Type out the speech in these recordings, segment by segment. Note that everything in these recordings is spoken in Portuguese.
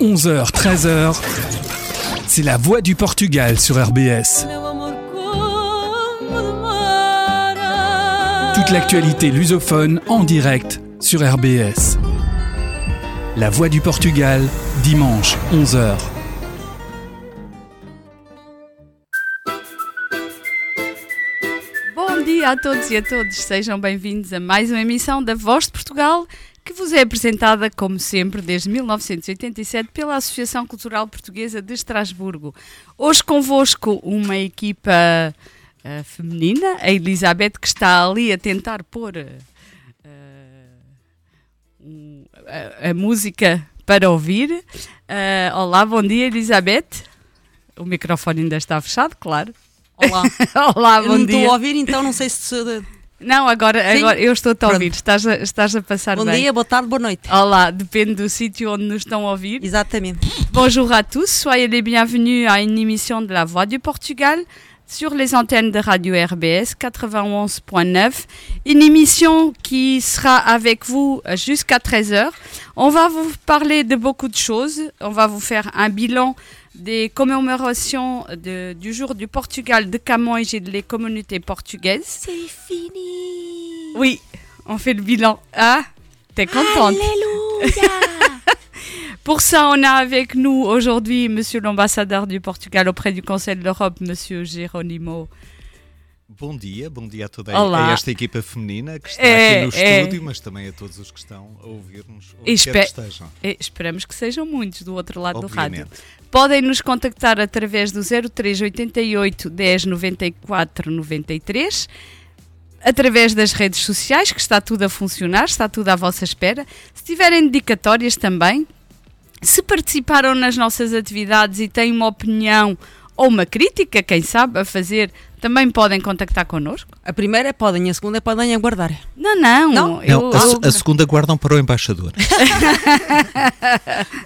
11h, 13h, c'est la voix du Portugal sur RBS. Toute l'actualité lusophone en direct sur RBS. La voix du Portugal, dimanche, 11h. Bom dia a todos e a todos, sejam bem-vindos a mais uma emissão da Voz de Portugal é apresentada, como sempre, desde 1987 pela Associação Cultural Portuguesa de Estrasburgo. Hoje convosco uma equipa uh, feminina, a Elizabeth, que está ali a tentar pôr uh, a, a, música para ouvir. Uh, olá, bom dia, Elizabeth. O microfone ainda está fechado, claro. Olá. Olá, bom eu não dia. Estou a ouvir, então não sei se não, agora, agora eu estou-te a ouvir, estás a, estás a passar Bom bem. dia, boa tarde, boa noite. Olá, depende do sítio onde nos estão a ouvir. Exatamente. Bonjour à tous, soyez les bienvenus à une émission de la Voix du Portugal sur les antennes de Radio RBS 91.9. Une émission qui sera avec vous jusqu'à 13h. On va vous parler de beaucoup de choses. On va vous faire un bilan des commémorations de, du jour du Portugal de Camões et des communautés portugaises. C'est fini Oui, on fait le bilan. Ah, t'es contente Alléluia Pour ça, on a avec nous aujourd'hui Monsieur l'ambassadeur du Portugal auprès du Conseil de l'Europe, Monsieur Geronimo Bom dia, bom dia a toda a, esta equipa feminina que está é, aqui no é. estúdio, mas também a todos os que estão a ouvir-nos, onde Espe quer que estejam. Esperamos que sejam muitos do outro lado Obviamente. do rádio. Podem nos contactar através do 0388 10 94 93 através das redes sociais, que está tudo a funcionar, está tudo à vossa espera. Se tiverem dedicatórias também, Se participaram nas nossas atividades e têm uma opinião ou uma crítica, quem sabe, a fazer, também podem contactar connosco? A primeira é podem, a segunda é podem aguardar. Não, não. não? Eu, não a, a, segunda guardam para o embaixador.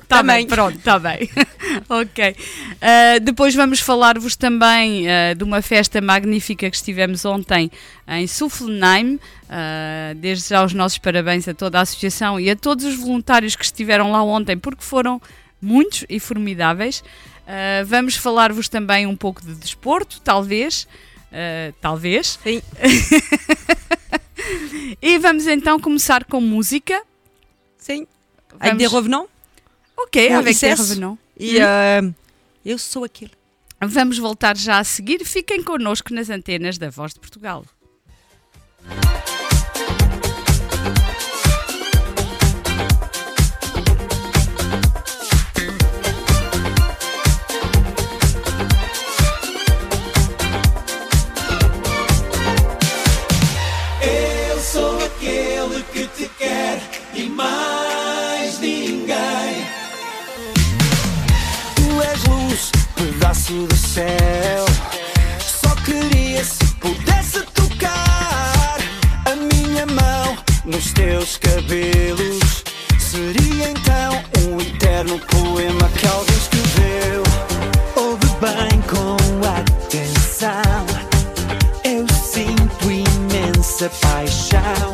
Está bem, pronto, está bem. ok. Uh, depois vamos falar-vos também uh, de uma festa magnífica que estivemos ontem em Suflenheim. Uh, desde já os nossos parabéns a toda a associação e a todos os voluntários que estiveram lá ontem, porque foram muitos e formidáveis. Uh, vamos falar-vos também um pouco de desporto, talvez. Uh, talvez. Sim. e vamos então começar com música. Sim. Vamos... Avec des revenants. Ok, com avec des revenants. E uh, eu sou aquele. Vamos voltar já a seguir. Fiquem connosco nas antenas da Voz de Portugal. Pedaço do céu. Só queria se pudesse tocar a minha mão nos teus cabelos. Seria então um eterno poema que alguém escreveu. Ouve bem com atenção. Eu sinto imensa paixão.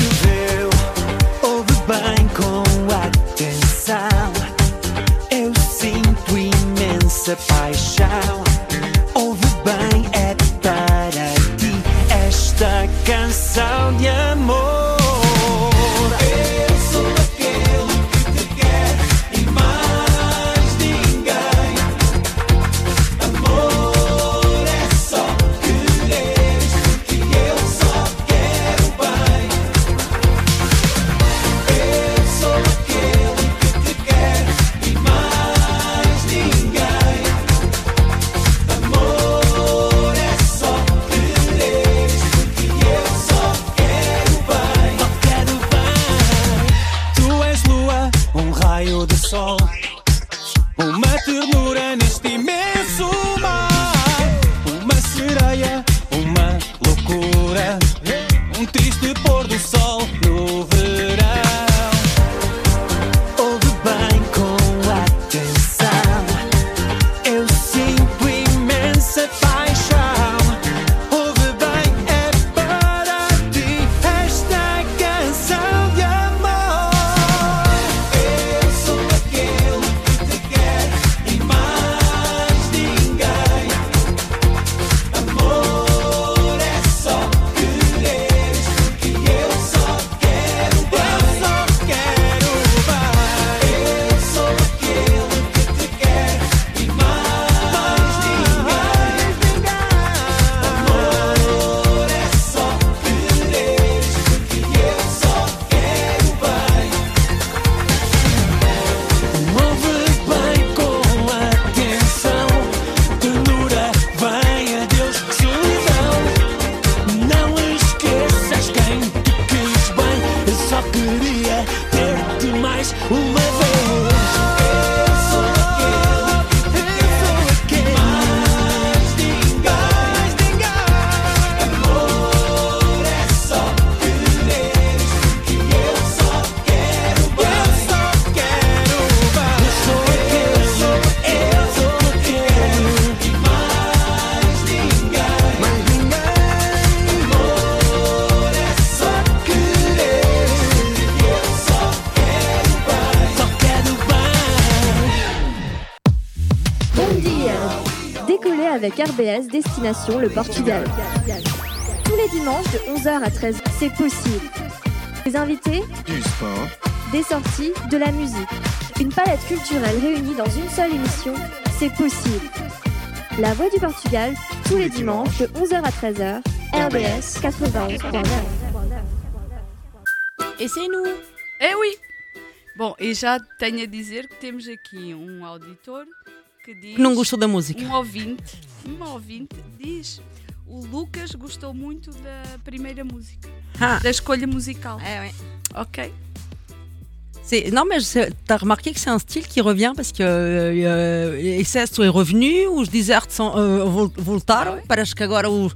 Destination le Portugal. Tous les dimanches de 11h à 13h, c'est possible. Les invités, du sport, des sorties, de la musique. Une palette culturelle réunie dans une seule émission, c'est possible. La Voix du Portugal, tous les dimanches de 11h à 13h, RBS 91.9. Et c'est nous Eh oui Bom, e já tenho a dizer que temos aqui um auditor que diz. Que não gostou da música. Um ouvinte, um ouvinte diz. O Lucas gostou muito da primeira música, ah. da escolha musical. É, é. Ok. Non, mais tu as remarqué que c'est un style qui revient parce que euh, Excesso est revenu, os desertos sont, euh, voltaram, ah parece que agora os,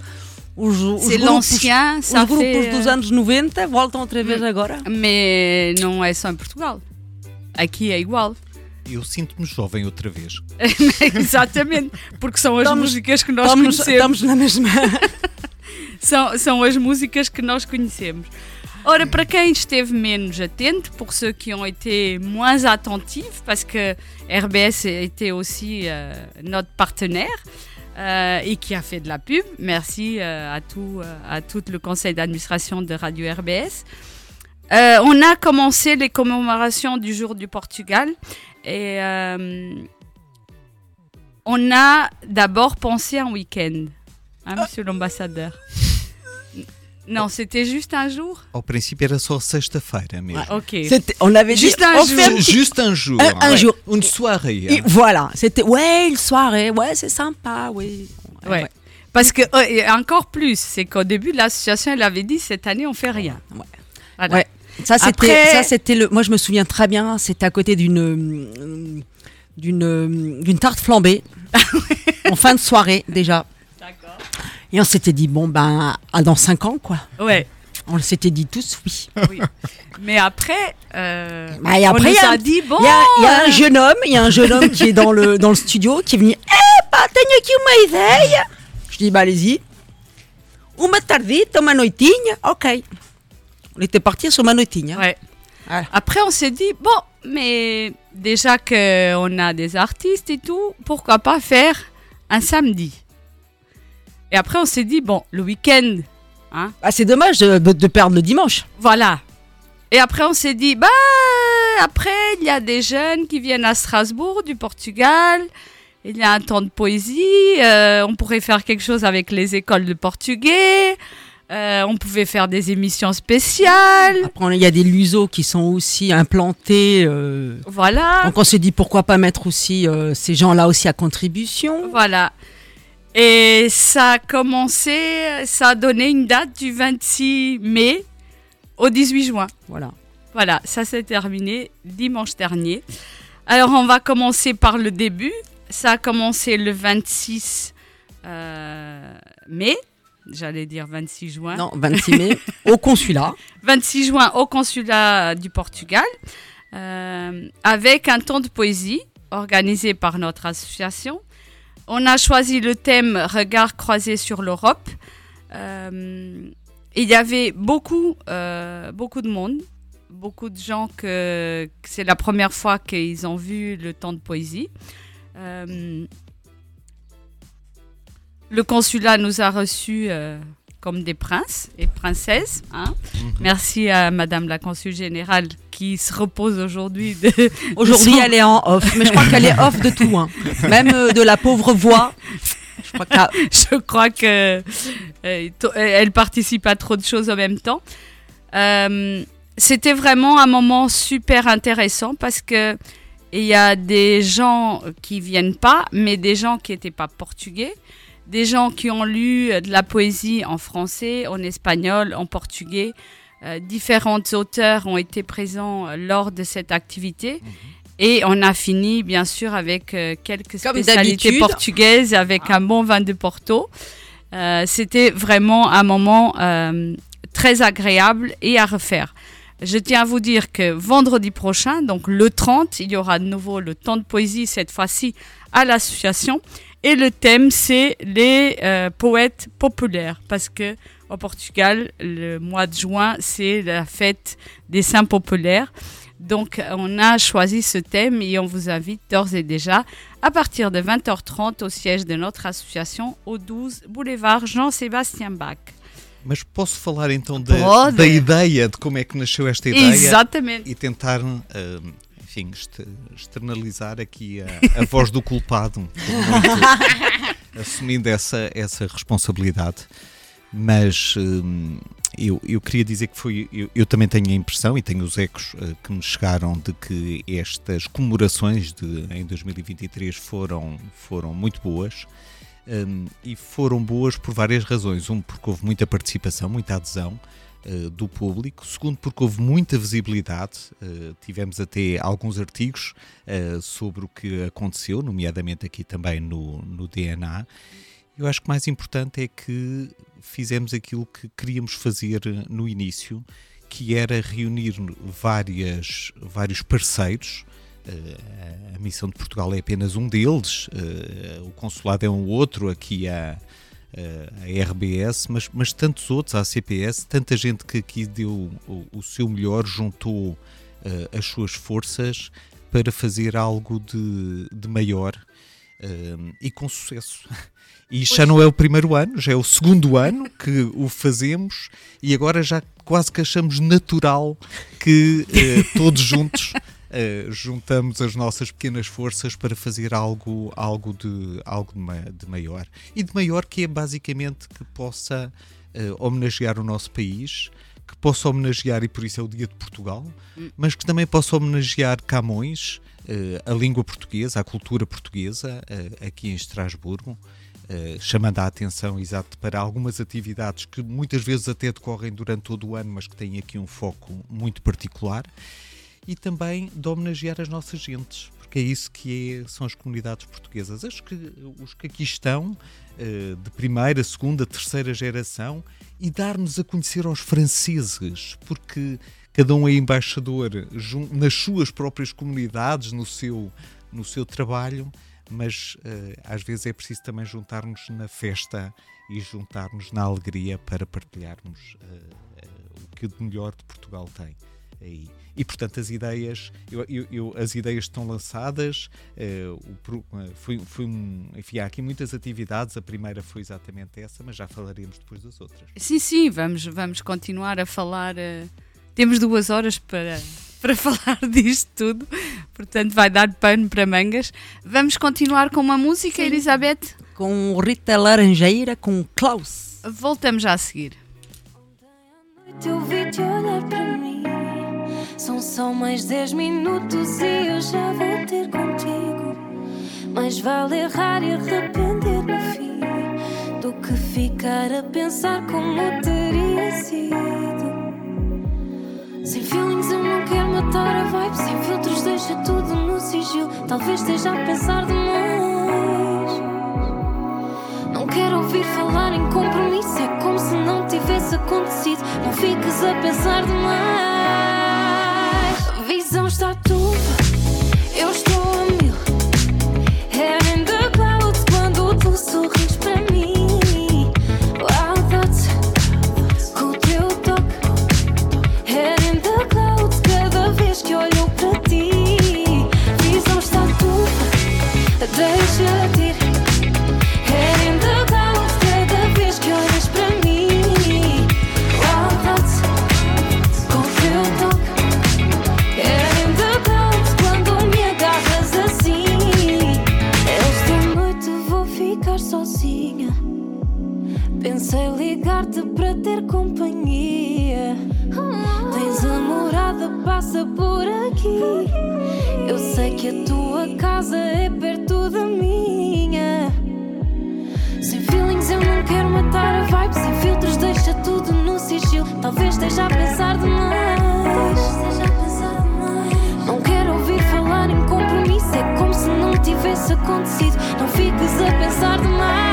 os, os grupos, os grupos dos anos 90 voltam outra vez agora. Mas não é só em Portugal. Aqui é igual. Eu sinto-me jovem outra vez. Exatamente, porque são as estamos, músicas que nós estamos, conhecemos. Estamos na mesma. são, são as músicas que nós conhecemos. Ora, para quem esteve menos atento, pour ceux qui ont été moins attentifs, parce que RBS était aussi euh, notre partenaire euh, et qui a fait de la pub, merci euh, à, tout, euh, à tout le conseil d'administration de Radio RBS. Euh, on a commencé les commémorations du jour du Portugal et euh, on a d'abord pensé un week-end, hein, monsieur l'ambassadeur. Non, c'était juste un jour? Au principe, era só sexta-feira mesmo. Ah, ok. On avait juste un jour. Juste un jour. Un, un ouais. jour. Une soirée. Et voilà, c'était ouais, une soirée, ouais, c'est sympa, oui. Ouais. ouais. Parce que euh, encore plus, c'est qu'au début l'association elle avait dit cette année on fait rien. Ouais. Voilà. ouais. Ça c'était ça c'était le moi je me souviens très bien, c'était à côté d'une d'une d'une tarte flambée en fin de soirée déjà. D'accord. Et on s'était dit, bon, ben, dans 5 ans, quoi. Ouais. On s'était dit tous oui. oui. Mais après, euh, bah, et après, on nous a, a dit, bon. Il y, y, a un jeune homme, il y a un jeune homme qui est dans le, dans le studio qui est venu, eh, uma ideia. Je dis, bah, allez-y. Uma tardita, uma noitinha, ok. On était parti sur. Ouais. Voilà. Après, on s'est dit, bon, mais déjà qu'on a des artistes et tout, pourquoi pas faire un samedi? Et après, on s'est dit, bon, le week-end. Hein, ah, c'est dommage de, de, perdre le dimanche. Voilà. Et après, on s'est dit, bah, après, il y a des jeunes qui viennent à Strasbourg, du Portugal. Il y a un temps de poésie. Euh, on pourrait faire quelque chose avec les écoles de portugais. Euh, on pouvait faire des émissions spéciales. Après, il y a des lusos qui sont aussi implantés. Euh, voilà. Donc, on s'est dit pourquoi pas mettre aussi euh, ces gens-là aussi à contribution. Voilà. Et ça a commencé, ça a donné une date du 26 mai au 18 juin. Voilà. Voilà, ça s'est terminé dimanche dernier. Alors on va commencer par le début. Ça a commencé le 26 euh, mai. J'allais dire 26 juin. Non, 26 mai, au consulat. 26 juin au consulat du Portugal, euh, avec un temps de poésie organisé par notre association on a choisi le thème Regard croisé sur l'Europe. Euh, il y avait beaucoup, euh, beaucoup de monde, beaucoup de gens que, que c'est la première fois qu'ils ont vu le temps de poésie. Le consulat nous a reçus euh, comme des princes et princesses. Hein. Mhm. Merci à Madame la consul générale qui se repose aujourd'hui. Aujourd'hui, son... elle est en off, mais je crois qu'elle est off de tout, hein. même euh, de la pauvre voix. Je crois, je crois que euh, elle participe à trop de choses en même temps. Euh, C'était vraiment un moment super intéressant parce que il y a des gens qui viennent pas, mais des gens qui n'étaient pas portugais des gens qui ont lu euh, de la poésie en français, en espagnol, en portugais. Euh, différents auteurs ont été présents euh, lors de cette activité. Mhm. Et on a fini, bien sûr, avec euh, quelques Comme spécialités portugaises, avec ah. un bon vin de Porto. Euh, C'était vraiment un moment euh, très agréable et à refaire. Je tiens à vous dire que vendredi prochain, donc le 30, il y aura de nouveau le temps de poésie, cette fois-ci à l'association. Et le thème, c'est les euh, poètes populaires, parce que au Portugal, le mois de juin, c'est la fête des saints populaires. Donc, on a choisi ce thème et on vous invite d'ores et déjà à partir de 20h30 au siège de notre association au 12 boulevard Jean-Sébastien Bach. Mas posso falar então da, da, ideia, de como é que nasceu esta ideia? Exatamente. E tentar, uh, enfim, externalizar aqui a, a voz do culpado, assumindo essa, essa responsabilidade. Mas uh, eu, eu queria dizer que foi. Eu, eu, também tenho a impressão e tenho os ecos uh, que me chegaram de que estas comemorações de, em 2023 foram, foram muito boas um, e foram boas por várias razões. Um, porque houve muita participação, muita adesão uh, do público. Segundo, porque houve muita visibilidade. Uh, tivemos até alguns artigos uh, sobre o que aconteceu, nomeadamente aqui também no, no DNA. Eu acho que mais importante é que fizemos aquilo que queríamos fazer no início, que era reunir várias, vários parceiros a missão de Portugal é apenas um deles, eh, o consulado é um outro, aqui a, a RBS, mas, mas tantos outros, a CPS, tanta gente que aqui deu o, o seu melhor, juntou eh, as suas forças para fazer algo de, de maior eh, e com sucesso. E já não é o primeiro ano, já é o segundo ano que o fazemos e agora já quase que achamos natural que todos juntos uh, juntamos as nossas pequenas forças para fazer algo, algo, de, algo de, ma de maior. E de maior que é basicamente que possa uh, homenagear o nosso país, que possa homenagear, e por isso é o Dia de Portugal, hum. mas que também possa homenagear Camões, uh, a língua portuguesa, a cultura portuguesa, aqui em Estrasburgo. Uh, chamando a atenção exato para algumas atividades que muitas vezes até decorrem durante todo o ano, mas que têm aqui um foco muito particular e também de homenagear as nossas gentes, porque é isso que é, são as comunidades portuguesas. As que, os que aqui estão, eh, de primeira, segunda, terceira geração, e dar-nos a conhecer aos franceses, porque cada um é embaixador nas suas próprias comunidades, no seu, no seu trabalho, mas uh, às vezes é preciso também juntar-nos na festa e juntar-nos na alegria para partilharmos uh, o que de melhor de Portugal tem aí. E portanto as ideias, eu, eu, eu, as ideias estão lançadas, uh, o, foi, foi um, enfim, há aqui muitas atividades, a primeira foi exatamente essa, mas já falaremos depois das outras. Sim, sim, vamos, vamos continuar a falar, uh, temos duas horas para, para falar disto tudo, portanto vai dar pano para mangas. Vamos continuar com uma música, sim. Elizabeth? Com Rita Laranjeira, com Klaus. Voltamos já a seguir. Eu vi-te olhar para mim são só mais dez minutos e eu já vou ter contigo. Mais vale errar e arrepender no fim do que ficar a pensar como teria sido. Sem feelings eu não quero matar a vibe. Sem filtros deixa tudo no sigilo. Talvez esteja a pensar demais. Não quero ouvir falar em compromisso. É como se não tivesse acontecido. Não fiques a pensar demais tivesse acontecido. Não fiques a pensar demais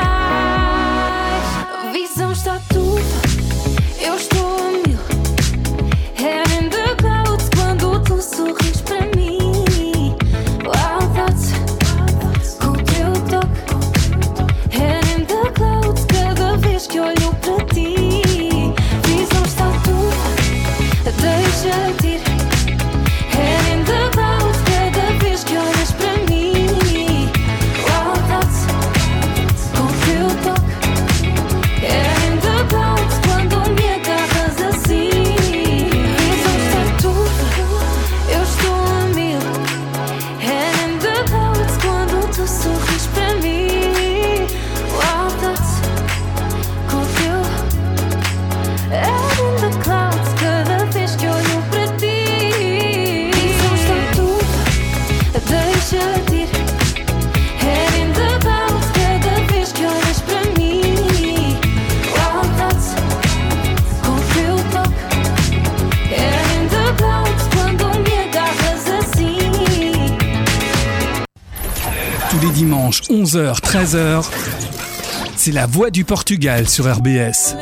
11h, 13h, c'est la voix du Portugal sur RBS.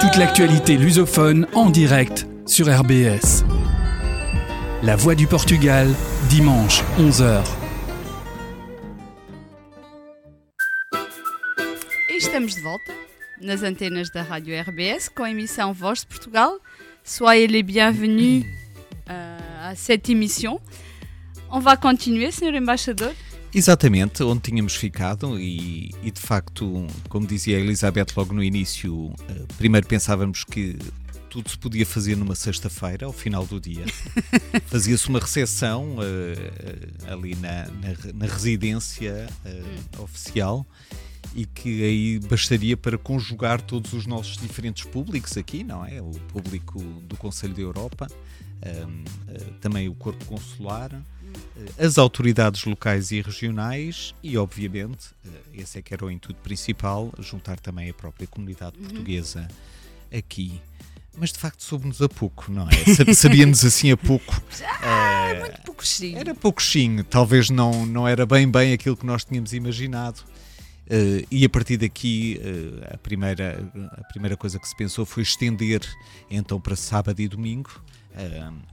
Toute l'actualité lusophone en direct sur RBS. La voix du Portugal, dimanche 11h. E estamos de volta nas antenas da Rádio RBS com a émission Voz de Portugal. Soyez les bienvenus euh, à cette émission. On va continuer, Sr. Embaixador. Exatamente, onde tínhamos ficado e, e, de facto, como dizia a Elizabeth logo no início, eh, primeiro pensávamos que tudo se podia fazer numa sexta-feira, ao final do dia. Fazia-se uma recepção uh, ali na, na, na residência uh, oficial e que aí bastaria para conjugar todos os nossos diferentes públicos aqui, não é? O público do Conselho da Europa, um, também o Corpo Consular, as autoridades locais e regionais e, obviamente, uh, esse é que era o intuito principal, juntar também a própria comunidade Uhum. portuguesa aqui. Mas de facto soube-nos a pouco, não é? Sabíamos assim a pouco. Eh, Muito pouco sim. era pouquinho, talvez não, não era bem bem aquilo que nós tínhamos imaginado. Eh, e a partir daqui, eh, a, primeira, a primeira coisa que se pensou foi estender então para sábado e domingo,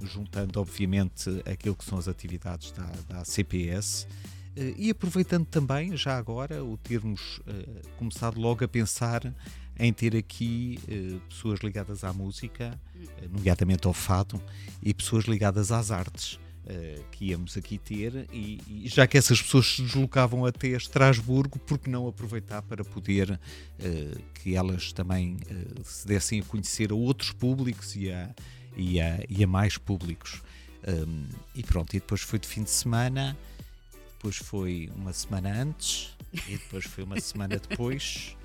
juntando obviamente aquilo que são as atividades da, da CPS. eh, e aproveitando também, já agora, o termos eh, começado logo a pensar em ter aqui eh, pessoas ligadas à música, eh, nomeadamente ao fado, e pessoas ligadas às artes eh, que íamos aqui ter e, e já que essas pessoas se deslocavam até Estrasburgo, por que não aproveitar para poder eh, que elas também se dessem a conhecer a outros públicos e a, e a, e a mais públicos. Um, e pronto, e depois foi de fim de semana, depois foi uma semana antes, e depois foi uma semana depois.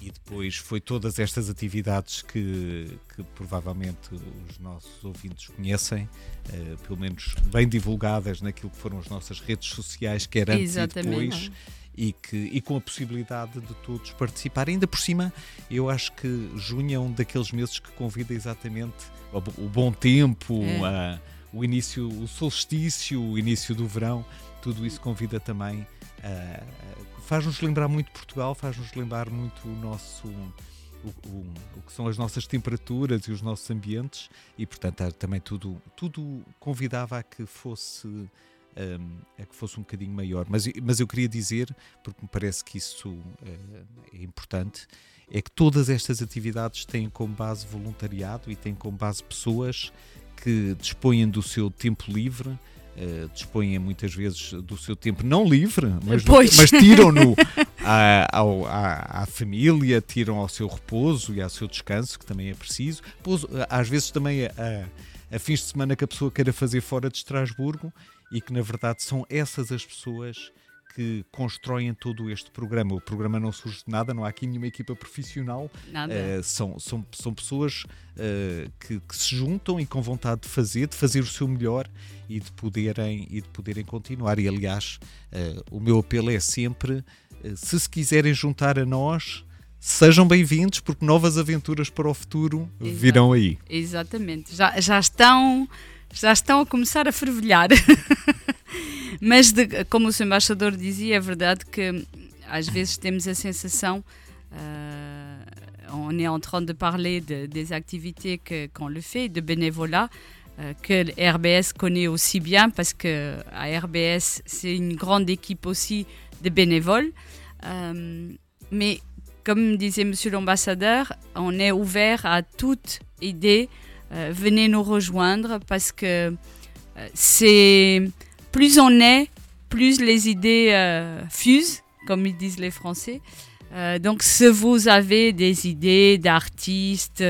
E depois foi todas estas atividades que, que provavelmente os nossos ouvintes conhecem, eh, pelo menos bem divulgadas naquilo que foram as nossas redes sociais, quer antes Exatamente. e depois, e, que, e com a possibilidade de todos participarem. Ainda por cima, eu acho que junho é um daqueles meses que convida exatamente o, bo- o bom tempo, É. a- o início, o solstício, o início do verão, tudo isso convida também faz-nos lembrar muito Portugal, faz-nos lembrar muito o nosso o, o- o que são as nossas temperaturas e os nossos ambientes e portanto também tudo tudo convidava a que fosse hum, a que fosse um bocadinho maior mas, mas eu queria dizer porque me parece que isso eh, é importante é que todas estas atividades têm como base voluntariado e têm como base pessoas que dispõem do seu tempo livre eh, dispõem muitas vezes do seu tempo não livre, mas, mas tiram-no à, à, à família, tiram ao seu repouso e ao seu descanso, que também é preciso. Pouso- às vezes também a, a- a fins de semana que a pessoa queira fazer fora de Estrasburgo e que na verdade são essas as pessoas que constroem todo este programa. O programa não surge de nada, não há aqui nenhuma equipa profissional, Nada. eh, são, são, são pessoas eh, que, que se juntam e com vontade de fazer, de fazer o seu melhor e de poderem, e de poderem continuar. E aliás, eh, o meu apelo é sempre: se se quiserem juntar a nós, sejam bem-vindos, porque novas aventuras para o futuro Exato. virão aí. Exatamente. Já, já estão já estão a começar a fervilhar. Mas de- como o seu embaixador dizia, é verdade que às vezes temos a sensação euh, on est en train de parler de- des activités qu'on le fait, de bénévolat, euh, que RBS connaît aussi bien parce que à RBS, c'est une grande équipe aussi de bénévoles. Euh, mais comme disait Monsieur l'ambassadeur, on est ouvert à toute idée. Euh, venez nous rejoindre parce que euh, c'est plus on est, plus les idées euh, fusent, comme ils disent les Français. Donc, si vous avez des idées d'artistes,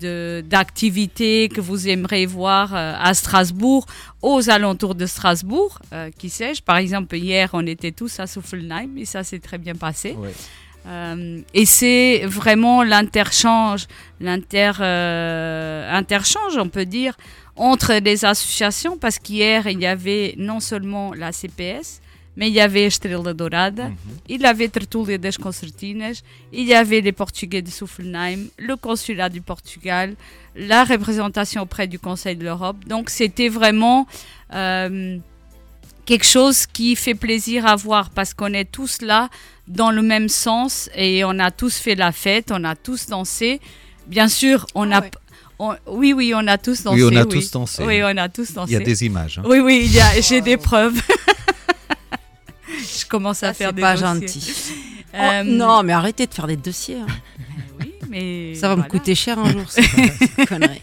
d'activités que vous aimeriez voir à Strasbourg, aux alentours de Strasbourg, qui sais-je, par exemple, hier, on était tous à Suffelheim et ça s'est très bien passé. Euh, et c'est vraiment l'interchange, l'inter, euh, interchange, on peut dire, entre les associations, parce qu'hier, il y avait non seulement la CPS, mais il y avait Estrela Dourada, il y avait Tertúlia das Concertinas, il y avait les Portugais de Soufflenheim, le consulat du Portugal, la représentation auprès du Conseil de l'Europe. Donc c'était vraiment euh, quelque chose qui fait plaisir à voir parce qu'on est tous là dans le même sens et on a tous fait la fête, on a tous dansé. Bien sûr, on Ah a... ouais. on- oui, oui, on a tous dansé. Oui, on a tous dansé. Oui, on a tous dansé. Il y a des images. hein. Oui, oui, j'ai des preuves. Je commence à Ça, faire c'est des pas dossiers. gentil. Oh, Euh, non, mais arrêtez de faire des dossiers. hein. Oui, mais Ça va me coûter cher un jour, cette connerie.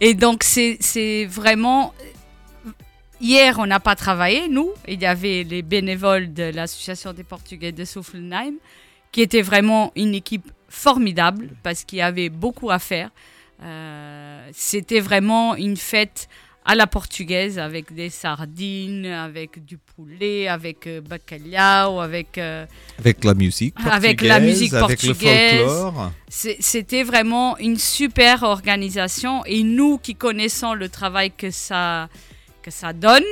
Et donc, c'est c'est vraiment. Hier, on n'a pas travaillé, nous. Il y avait les bénévoles de l'Association des Portugais de Soufflenheim, qui était vraiment une équipe formidable parce qu'il y avait beaucoup à faire. Euh, C'était vraiment une fête à la portugaise avec des sardines, avec du poulet, avec euh, bacalhau, avec. euh, Avec la musique portugaise, Avec la musique portugaise. C'était vraiment une super organisation et nous qui connaissons le travail que ça, que ça donne,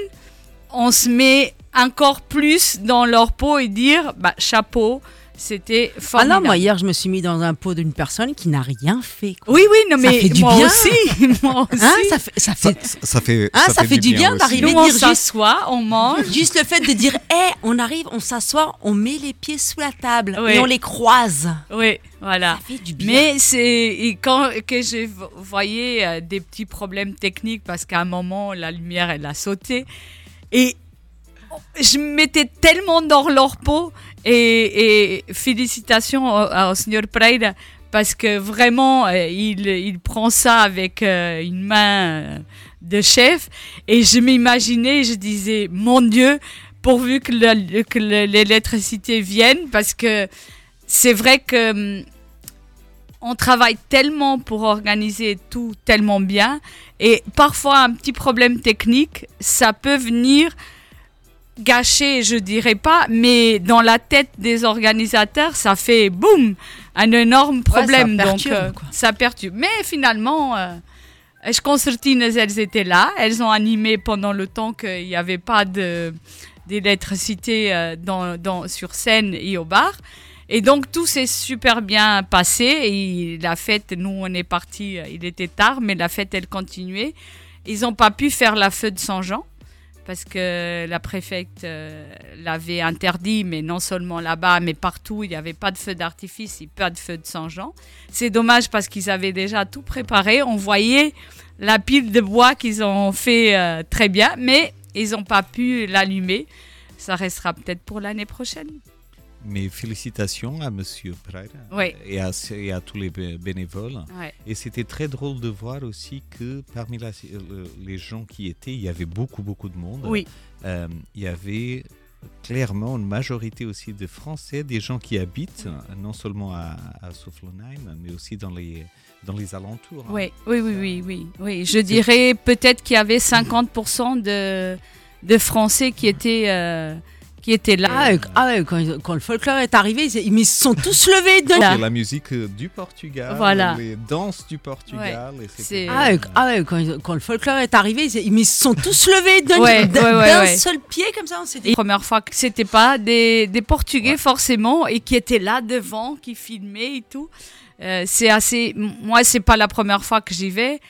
on se met encore plus dans leur peau et dire bah, chapeau, c'était Ah formidable. non, moi hier, je me suis mis dans un pot d'une personne qui n'a rien fait. quoi. oui, oui, non, Ça mais fait du moi bien. aussi, moi aussi. Hein, ça fait, ça Ça, fait ça fait, Hein, ça fait du bien aussi. d'arriver- on dire juste- s'assoit, on mange. juste le fait de dire, hé, on arrive, on s'assoit, on met les pieds sous la table Oui. et on les croise. Oui, voilà. Ça fait du bien. Mais c'est quand que je vo- voyais euh, des petits problèmes techniques parce qu'à un moment la lumière elle a sauté et je m'étais tellement dans leur peau et, félicitations au, au Sr. Pereira parce que vraiment euh, il, il prend ça avec euh, une main euh, de chef et je m'imaginais je disais mon Dieu pourvu que que le- l'électricité vienne parce que c'est vrai que hum, on travaille tellement pour organiser tout tellement bien et parfois un petit problème technique, ça peut venir gâcher, je dirais pas, mais dans la tête des organisateurs, ça fait boum, un énorme problème. ça donc perturbe, euh, quoi. ça perturbe. Mais finalement, euh, les concertines, elles étaient là, elles ont animé pendant le temps qu'il n'y avait pas de d'électricité euh, dans, dans, sur scène et au bar. Et donc tout s'est super bien passé et la fête, nous on est parti, il était tard, mais la fête elle continuait. Ils n'ont pas pu faire la feu de Saint-Jean parce que la préfecte euh, l'avait interdit, mais non seulement là-bas, mais partout, il n'y avait pas de feu d'artifice et pas de feu de Saint-Jean. C'est dommage parce qu'ils avaient déjà tout préparé. On voyait la pile de bois qu'ils ont fait euh, très bien, mais ils n'ont pas pu l'allumer. Ça restera peut-être pour l'année prochaine. Mais félicitations à Monsieur Pereira Oui. et, à, et à tous les bé- bénévoles. Et c'était très drôle de voir aussi que parmi la- le- les gens qui étaient, il y avait beaucoup, beaucoup de monde. Oui. Euh, il y avait clairement une majorité aussi de Français, des gens qui habitent euh, non seulement à, à Soufflenheim, mais aussi dans les, dans les alentours. hein. Oui, oui, oui, oui, oui, oui. Je dirais peut-être qu'il y avait 50% de, de Français qui étaient, euh, qui étaient là. Ah, ouais, ah ouais, quand, quand le folklore est arrivé, ils, se sont tous levés d'un Là. La musique euh, du Portugal, Voilà. les danses du Portugal. et Ah ouais, ah ouais, quand, quand le folklore est arrivé, ils, se sont tous levés d'un seul pied comme ça. On dit, Et la première fois que c'était pas des, des Portugais forcément et qui étaient là devant, qui filmaient et tout. Euh, c'est assez. Moi, c'est pas la première fois que j'y vais.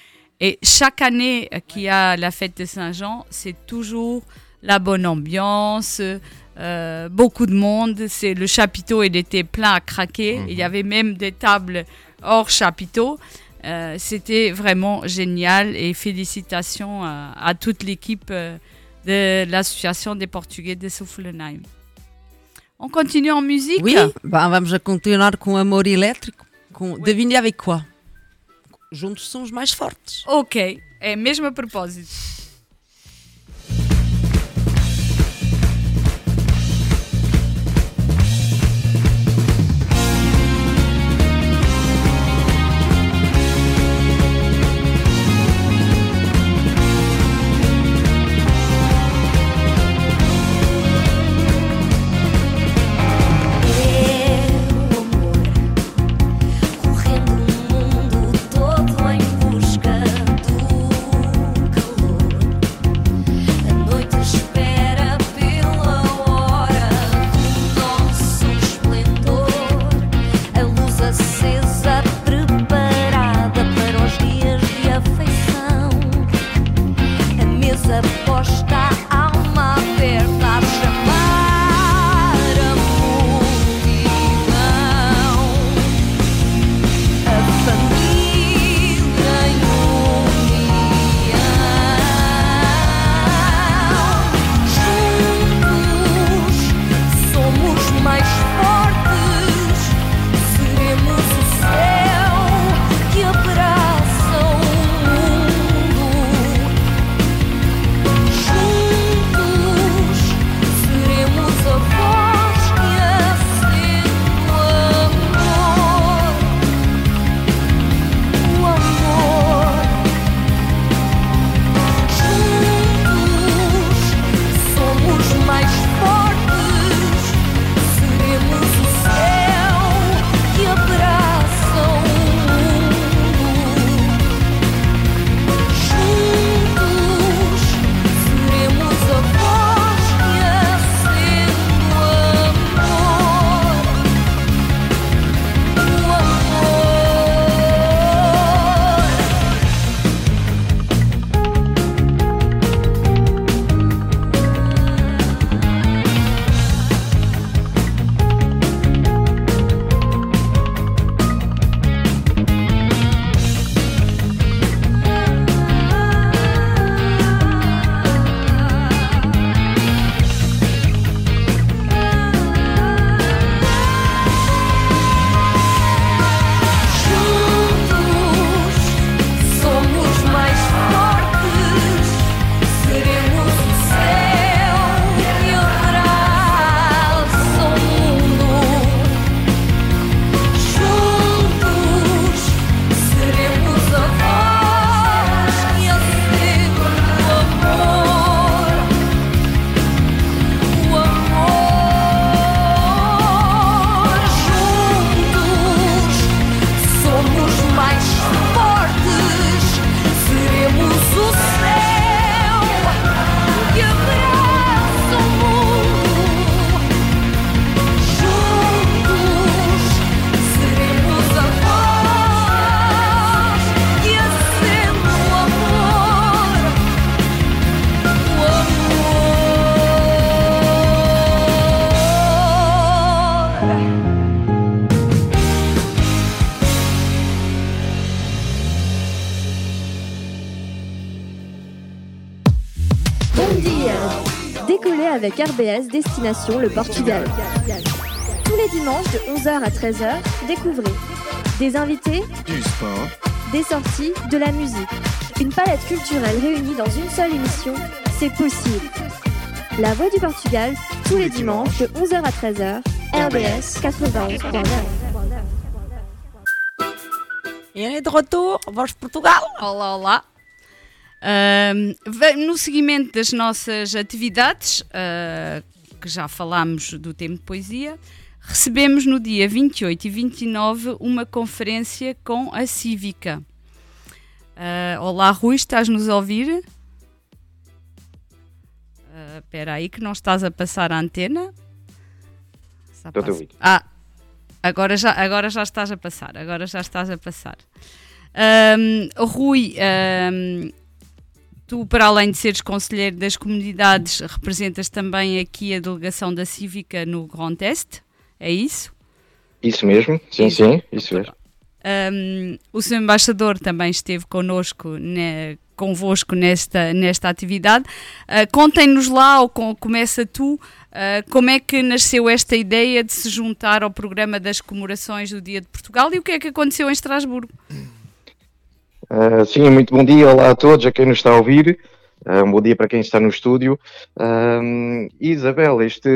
Et chaque année euh, qu'il y a la fête de Saint-Jean, c'est toujours la bonne ambiance, euh, beaucoup de monde. C'est le chapiteau, il était plein à craquer. Mhm. Il y avait même des tables hors chapiteau. Euh, C'était vraiment génial et félicitations à, à toute l'équipe euh, de l'association des Portugais de Soufflenheim. On continue en musique? Oui, bah, vamos continuar com Amor Elétrico. Com, Devinhe avec quoi? Juntos somos mais fortes. Ok, é mesmo a propósito. Destination le Portugal. Tous les dimanches de 11h à 13h, découvrez des invités, Du sport, des sorties, de la musique. Une palette culturelle réunie dans une seule émission, c'est possible. La Voix du Portugal, tous les dimanches de 11h à 13h, RBS 91.9. E é de retour, Voz Portugal. Olá, olá. No seguimento das nossas atividades, ah, que já falámos do tempo de poesia, recebemos no dia 28 e 29 uma conferência com a Cívica. Ah, olá, Rui, estás-nos a ouvir? Ah, Espera aí que não estás a passar a antena. Estou pass-. Ah, agora já, agora já estás a passar, agora já estás a passar. Ahm, Rui, ahm, tu, para além de seres conselheiro das comunidades, representas também aqui a delegação da Cívica no Grand Est, é isso? Isso mesmo, sim, Isso. sim, isso mesmo. Um, o seu embaixador também esteve connosco, ne, convosco nesta, nesta atividade. Uh, Contem-nos lá, ou com, começa tu, uh, como é que nasceu esta ideia de se juntar ao programa das comemorações do Dia de Portugal e o que é que aconteceu em Estrasburgo? Ah, sim, muito bom dia, olá a todos, a quem nos está a ouvir. Ah, um bom dia para quem está no estúdio. Ahm, Isabel, este,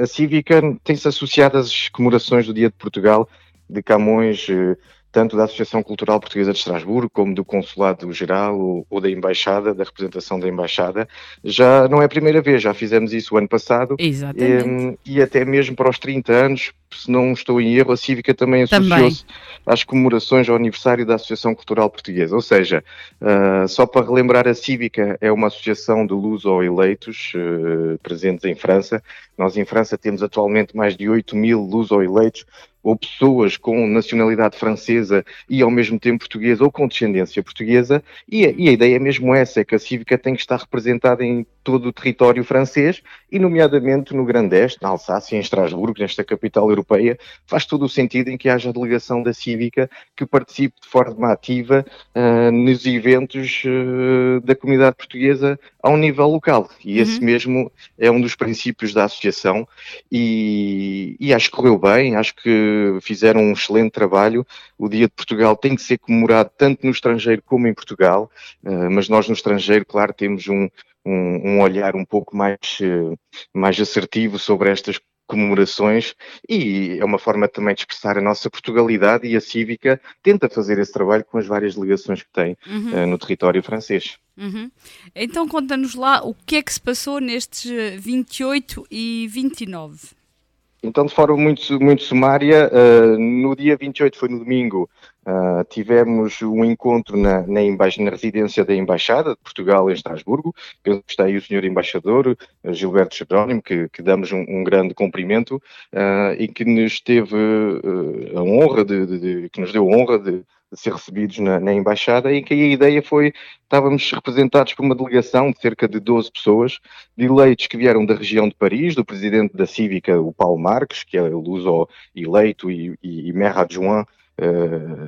a Cívica tem-se associado às comemorações do Dia de Portugal de Camões, eh, tanto da Associação Cultural Portuguesa de Estrasburgo, como do Consulado Geral ou, ou da Embaixada, da representação da Embaixada. Já não é a primeira vez, já fizemos isso o ano passado. Exatamente. Em, e até mesmo para os 30 anos, se não estou em erro, a Cívica também associou-se às comemorações ao aniversário da Associação Cultural Portuguesa. Ou seja, ah, só para relembrar, a Cívica é uma associação de luso-eleitos eh, presentes em França. Nós em França temos atualmente mais de 8 mil luso-eleitos, ou pessoas com nacionalidade francesa e ao mesmo tempo portuguesa ou com descendência portuguesa. E a, e a ideia é mesmo essa, é que a Cívica tem que estar representada em todo o território francês e nomeadamente no Grande Este, na Alsácia, em Estrasburgo, nesta capital europeia, faz todo o sentido em que haja a delegação da Cívica que participe de forma ativa ah, nos eventos ah, da comunidade portuguesa ao nível local. E esse mesmo é um dos princípios da associação e, e, e, acho que correu bem, acho que fizeram um excelente trabalho. O Dia de Portugal tem que ser comemorado tanto no estrangeiro como em Portugal, uh, mas nós no estrangeiro, claro, temos um, um, um olhar um pouco mais, uh, mais assertivo sobre estas comemorações e é uma forma também de expressar a nossa Portugalidade e a Cívica tenta fazer esse trabalho com as várias ligações que tem uhum. uh, no território francês. Uhum. Então conta-nos lá o que é que se passou nestes 28 e 29. Então, de forma muito, muito sumária, uh, no dia 28 foi no domingo, Uh, tivemos um encontro na, na, na, residência da Embaixada de Portugal em Estrasburgo. Penso que está aí o senhor embaixador, Gilberto Jerónimo, que, que damos um, um, grande cumprimento uh, e que nos teve uh, a honra de, de, de, que nos deu a honra de, de ser recebidos na, na, Embaixada e que a ideia foi, estávamos representados por uma delegação de cerca de 12 pessoas, de eleitos que vieram da região de Paris, do presidente da Cívica, o Paulo Marques, que é luso eleito e, e, e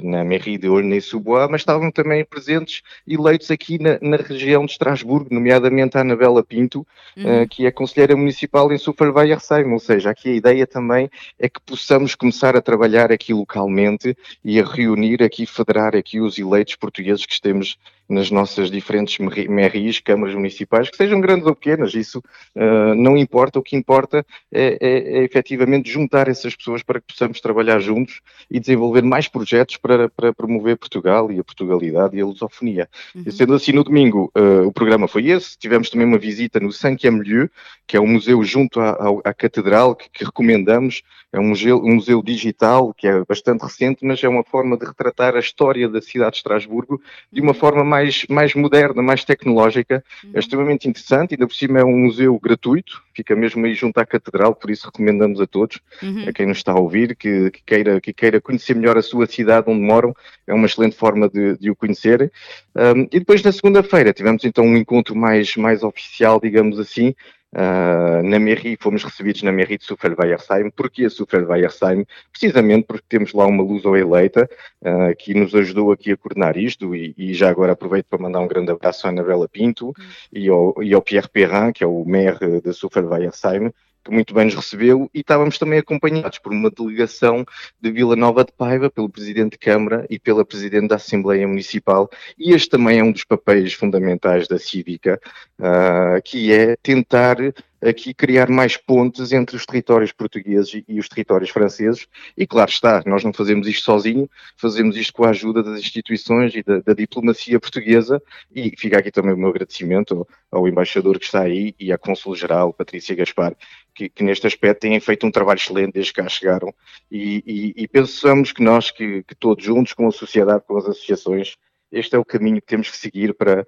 na mairie de Aulnay-sous-Bois, mas estavam também presentes eleitos aqui na, na, região de Estrasburgo, nomeadamente a Anabela Pinto, uhum. uh, que é conselheira municipal em Suffolk-Weiersheim, ou seja, aqui a ideia também é que possamos começar a trabalhar aqui localmente e a reunir aqui, federar aqui os eleitos portugueses que temos nas nossas diferentes mairies, câmaras municipais, que sejam grandes ou pequenas, isso uh, não importa, o que importa é, é, é efetivamente juntar essas pessoas para que possamos trabalhar juntos e desenvolver mais projetos para, para promover Portugal e a Portugalidade e a lusofonia. Uhum. E sendo assim, no domingo uh, o programa foi esse, tivemos também uma visita no Cinquième Lieu, que é um museu junto à, à, à Catedral, que, que, recomendamos, é um museu, um museu digital, que é bastante recente, mas é uma forma de retratar a história da cidade de Estrasburgo de uma uhum. forma mais mais, mais moderna, mais tecnológica, uhum. é extremamente interessante, ainda por cima é um museu gratuito, fica mesmo aí junto à Catedral, por isso recomendamos a todos, uhum. a quem nos está a ouvir, que, que, queira, que queira conhecer melhor a sua cidade onde moram, é uma excelente forma de, de o conhecer. Um, e depois na segunda-feira tivemos então um encontro mais, mais oficial, digamos assim, Uh, na Mairie, fomos recebidos na Mairie de Suffolk-Weiersheim. Porquê a Suffolk-Weiersheim? Precisamente porque temos lá uma luz eleita uh, que nos ajudou aqui a coordenar isto e, e, já agora aproveito para mandar um grande abraço à Anabela Pinto e, ao, e ao Pierre Perrin, que é o maire de Suffolk-Weiersheim, que muito bem nos recebeu, e estávamos também acompanhados por uma delegação de Vila Nova de Paiva, pelo Presidente de Câmara e pela Presidente da Assembleia Municipal, e este também é um dos papéis fundamentais da Cívica, uh, que é tentar aqui criar mais pontes entre os territórios portugueses e os territórios franceses. E claro está, nós não fazemos isto sozinho, fazemos isto com a ajuda das instituições e da, da diplomacia portuguesa. E fica aqui também o meu agradecimento ao, ao embaixador que está aí e à Consul-Geral, Patrícia Gaspar, que, que, neste aspecto têm feito um trabalho excelente desde que cá chegaram. E, e, e pensamos que nós, que, que todos juntos, com a sociedade, com as associações, este é o caminho que temos que seguir para,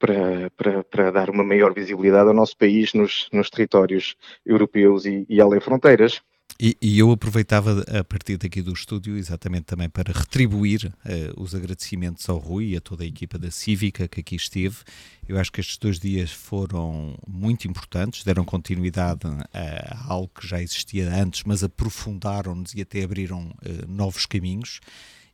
para, para, para dar uma maior visibilidade ao nosso país nos, nos territórios europeus e, e além fronteiras. E, e, eu aproveitava a partir daqui do estúdio exatamente também para retribuir uh, os agradecimentos ao Rui e a toda a equipa da Cívica que aqui esteve. Eu acho que estes dois dias foram muito importantes, deram continuidade a, algo que já existia antes, mas aprofundaram-nos e até abriram uh, novos caminhos.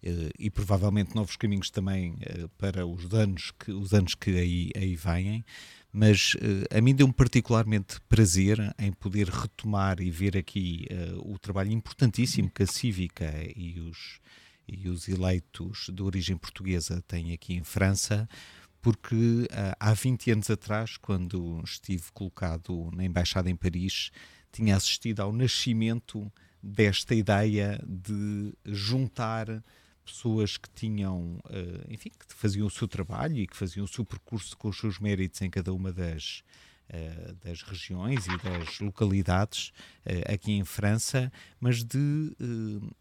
Eh, e provavelmente novos caminhos também eh, para os anos que, os anos que aí, aí vêm, mas eh, a mim deu-me particularmente prazer em poder retomar e ver aqui o trabalho importantíssimo que a Cívica e os, e os eleitos de origem portuguesa têm aqui em França, porque há 20 anos atrás, quando estive colocado na Embaixada em Paris, tinha assistido ao nascimento desta ideia de juntar pessoas que tinham, uh, enfim, que faziam o seu trabalho e que faziam o seu percurso com os seus méritos em cada uma das, uh, das regiões e das localidades uh, aqui em França, mas de,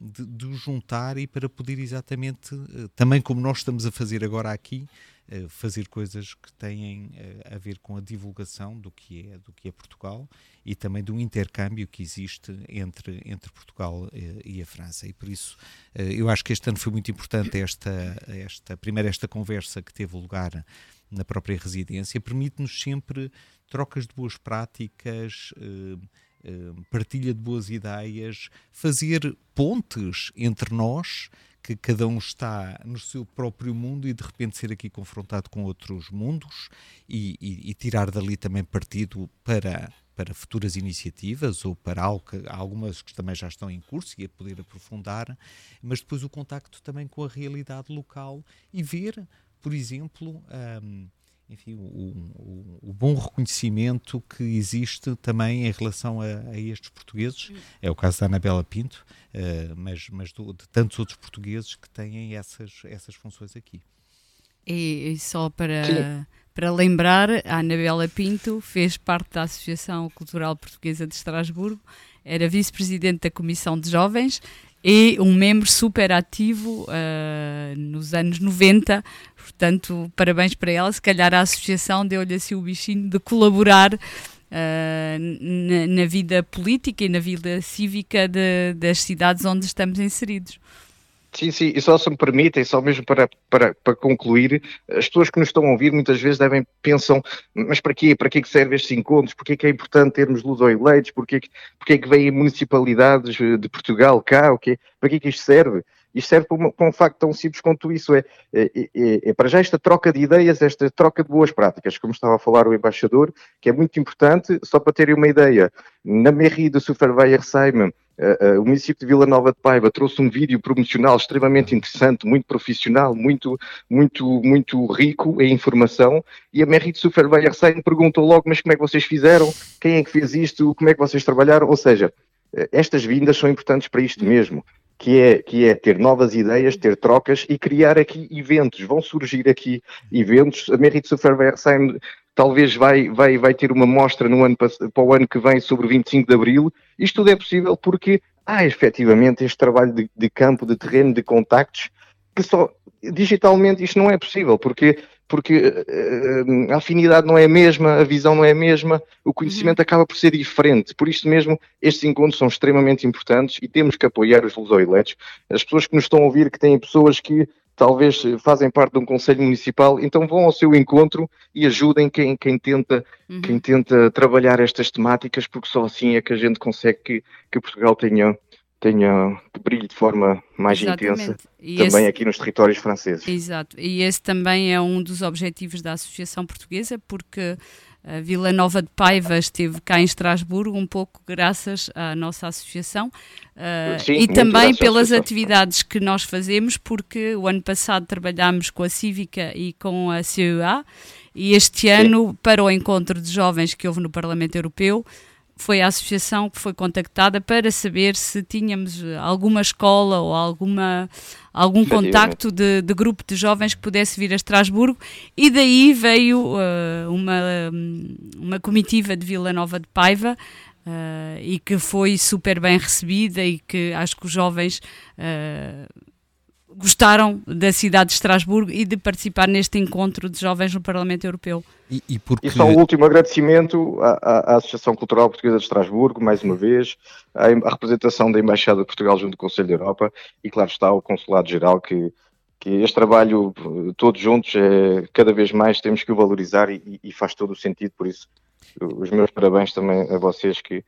de, de juntar e para poder exatamente, também como nós estamos a fazer agora aqui, fazer coisas que têm a ver com a divulgação do que é do que é Portugal e também do intercâmbio que existe entre entre Portugal e a França. E por isso eu acho que este ano foi muito importante esta esta primeira esta conversa que teve lugar na própria residência. Permite-nos sempre trocas de boas práticas partilha de boas ideias fazer pontes entre nós que cada um está no seu próprio mundo e de repente ser aqui confrontado com outros mundos e, e, e tirar dali também partido para para futuras iniciativas ou para algo que, algumas que também já estão em curso e a poder aprofundar, mas depois o contacto também com a realidade local e ver, por exemplo, um, enfim, o, o, o, bom reconhecimento que existe também em relação a, a estes portugueses. É o caso da Anabela Pinto, uh, mas, mas do, de tantos outros portugueses que têm essas, essas funções aqui. E, e só para, para lembrar, a Anabela Pinto fez parte da Associação Cultural Portuguesa de Estrasburgo, era vice-presidente da Comissão de Jovens e um membro super ativo uh, nos anos 90. Portanto, parabéns para ela. Se calhar a associação deu-lhe assim o bichinho de colaborar uh, na, na, vida política e na vida cívica de, das cidades onde estamos inseridos. Sim, sim, e só se me permitem, só mesmo para, para, para concluir, as pessoas que nos estão a ouvir muitas vezes devem pensam, mas para quê? Para que servem estes encontros? Porquê que é importante termos luso-eleitos? Porquê, porquê que vêm municipalidades de Portugal cá? O quê? Para que que isto serve? Isto serve para, uma, para, um facto tão simples quanto isso. É, é, é, é, para já esta troca de ideias, esta troca de boas práticas, como estava a falar o embaixador, que é muito importante, só para terem uma ideia. Na Mairie de Superweiersheim, Uh, uh, o município de Vila Nova de Paiva trouxe um vídeo promocional extremamente interessante, muito profissional, muito, muito, muito rico em informação. E a Mairie de Superweiersheim perguntou logo: Mas como é que vocês fizeram? Quem é que fez isto? Como é que vocês trabalharam? Ou seja, uh, estas vindas são importantes para isto mesmo que é, que é ter novas ideias, ter trocas e criar aqui eventos. Vão surgir aqui eventos. A Merit Superversheim talvez vai, vai, vai ter uma mostra no ano, para o ano que vem sobre o 25 de Abril. Isto tudo é possível porque há efetivamente este trabalho de, de campo, de terreno, de contactos, que só digitalmente isto não é possível, porque porque uh, a afinidade não é a mesma, a visão não é a mesma, o conhecimento uhum. acaba por ser diferente. Por isso mesmo, estes encontros são extremamente importantes e temos que apoiar os lusoiletos. As pessoas que nos estão a ouvir, que têm pessoas que talvez fazem parte de um conselho municipal, então vão ao seu encontro e ajudem quem, quem, tenta, uhum. quem tenta trabalhar estas temáticas, porque só assim é que a gente consegue que, que Portugal tenha tenha que brilhe de forma mais Exatamente. intensa e também esse... aqui nos territórios franceses. Exato, e esse também é um dos objetivos da Associação Portuguesa, porque a Vila Nova de Paiva esteve cá em Estrasburgo um pouco graças à nossa associação uh, Sim, e também pelas atividades que nós fazemos, porque o ano passado trabalhámos com a Cívica e com a CEA e este Sim. ano, para o encontro de jovens que houve no Parlamento Europeu, foi a associação que foi contactada para saber se tínhamos alguma escola ou alguma, algum contacto de, de, grupo de jovens que pudesse vir a Estrasburgo. E daí veio uh, uma, uma comitiva de Vila Nova de Paiva uh, e que foi super bem recebida e que acho que os jovens uh, gostaram da cidade de Estrasburgo e de participar neste encontro de jovens no Parlamento Europeu. E, e, porque... e só o último agradecimento à, à, Associação Cultural Portuguesa de Estrasburgo, mais uma vez, à, à, representação da Embaixada de Portugal junto do Conselho da Europa e, claro está, ao Consulado-Geral, que, que este trabalho, todos juntos, é, cada vez mais temos que o valorizar e, e faz todo o sentido, por isso os meus parabéns também a vocês que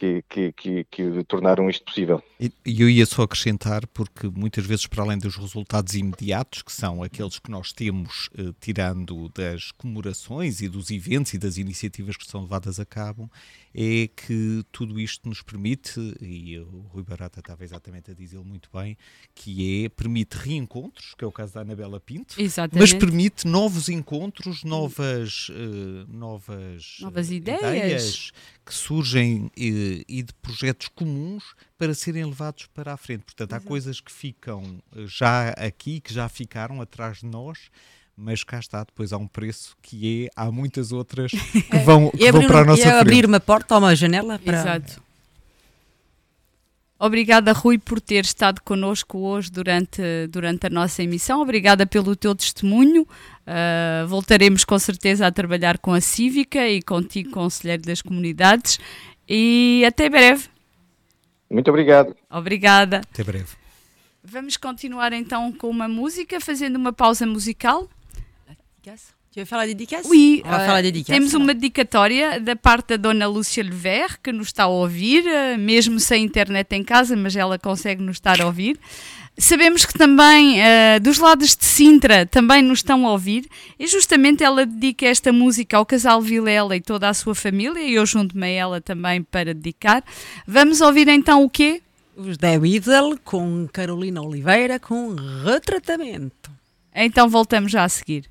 que, que, que, que, tornaram isto possível. E eu ia só acrescentar, porque muitas vezes, para além dos resultados imediatos, que são aqueles que nós temos, eh, tirando das comemorações e dos eventos e das iniciativas que são levadas a cabo, é que tudo isto nos permite, e o Rui Barata estava exatamente a dizê-lo muito bem, que é, permite reencontros, que é o caso da Anabela Pinto, exatamente. mas permite novos encontros, novas, uh, novas, novas ideias. ideias que surgem e, e, de projetos comuns para serem levados para a frente. Portanto, Exato. há coisas que ficam já aqui, que já ficaram atrás de nós, mas cá está, depois há um preço que é, há muitas outras que vão, que vão para a nossa frente. abrir uma porta ou uma janela para... Exato. Obrigada, Rui, por ter estado connosco hoje durante, durante a nossa emissão. Obrigada pelo teu testemunho. Uh, voltaremos com certeza a trabalhar com a Cívica e contigo, Conselheiro das Comunidades. E até breve. Muito obrigado. Obrigada. Até breve. Vamos continuar então com uma música, fazendo uma pausa musical. Yes. Tu vas faire la dédicace Oui, On va eh, faire la dédicace. temos alors. uma dedicatória da parte da Dona Lúcia Lever, que nos está a ouvir, eh, mesmo sem internet em casa, mas ela consegue nos estar a ouvir. Sabemos que também eh, dos lados de Sintra também nos estão a ouvir e justamente ela dedica esta música ao casal Vilela e toda a sua família e eu junto-me a ela também para dedicar. Vamos ouvir então o quê? Os The Weasel com Carolina Oliveira com retratamento. Então voltamos já a seguir.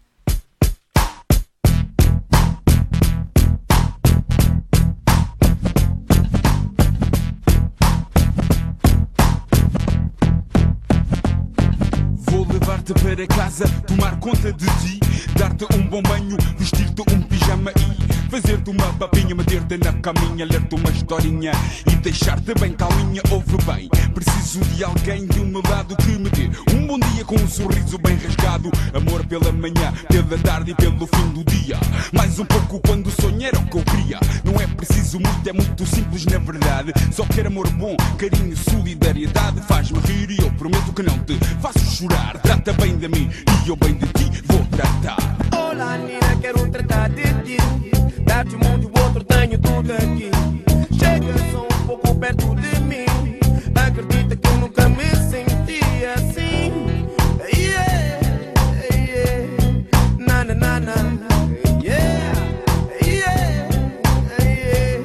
Levar-te para casa, tomar conta de ti, dar-te um bom banho, vestir-te um pijama e fazer-te uma papinha, meter-te na caminha, ler-te uma historinha e deixar-te bem calminha. Ouve bem, preciso de alguém do meu lado que me dê um bom dia com um sorriso bem rasgado. Amor pela manhã, pela tarde e pelo fim do dia. Mais um pouco quando sonho era o que eu queria. Não é preciso muito, é muito simples na verdade. Só quero amor bom, carinho, solidariedade. Faz-me rir e eu prometo que não te faço chorar. Trata bem de mim e eu bem de ti vou tratar. Olá, Nina, quero tratar de ti. Dar-te um mundo e outro, tenho tudo aqui. Chega só um pouco perto de mim. Acredita que eu nunca me senti assim. Yeah, yeah. Na, na, na, na. Yeah, yeah, yeah.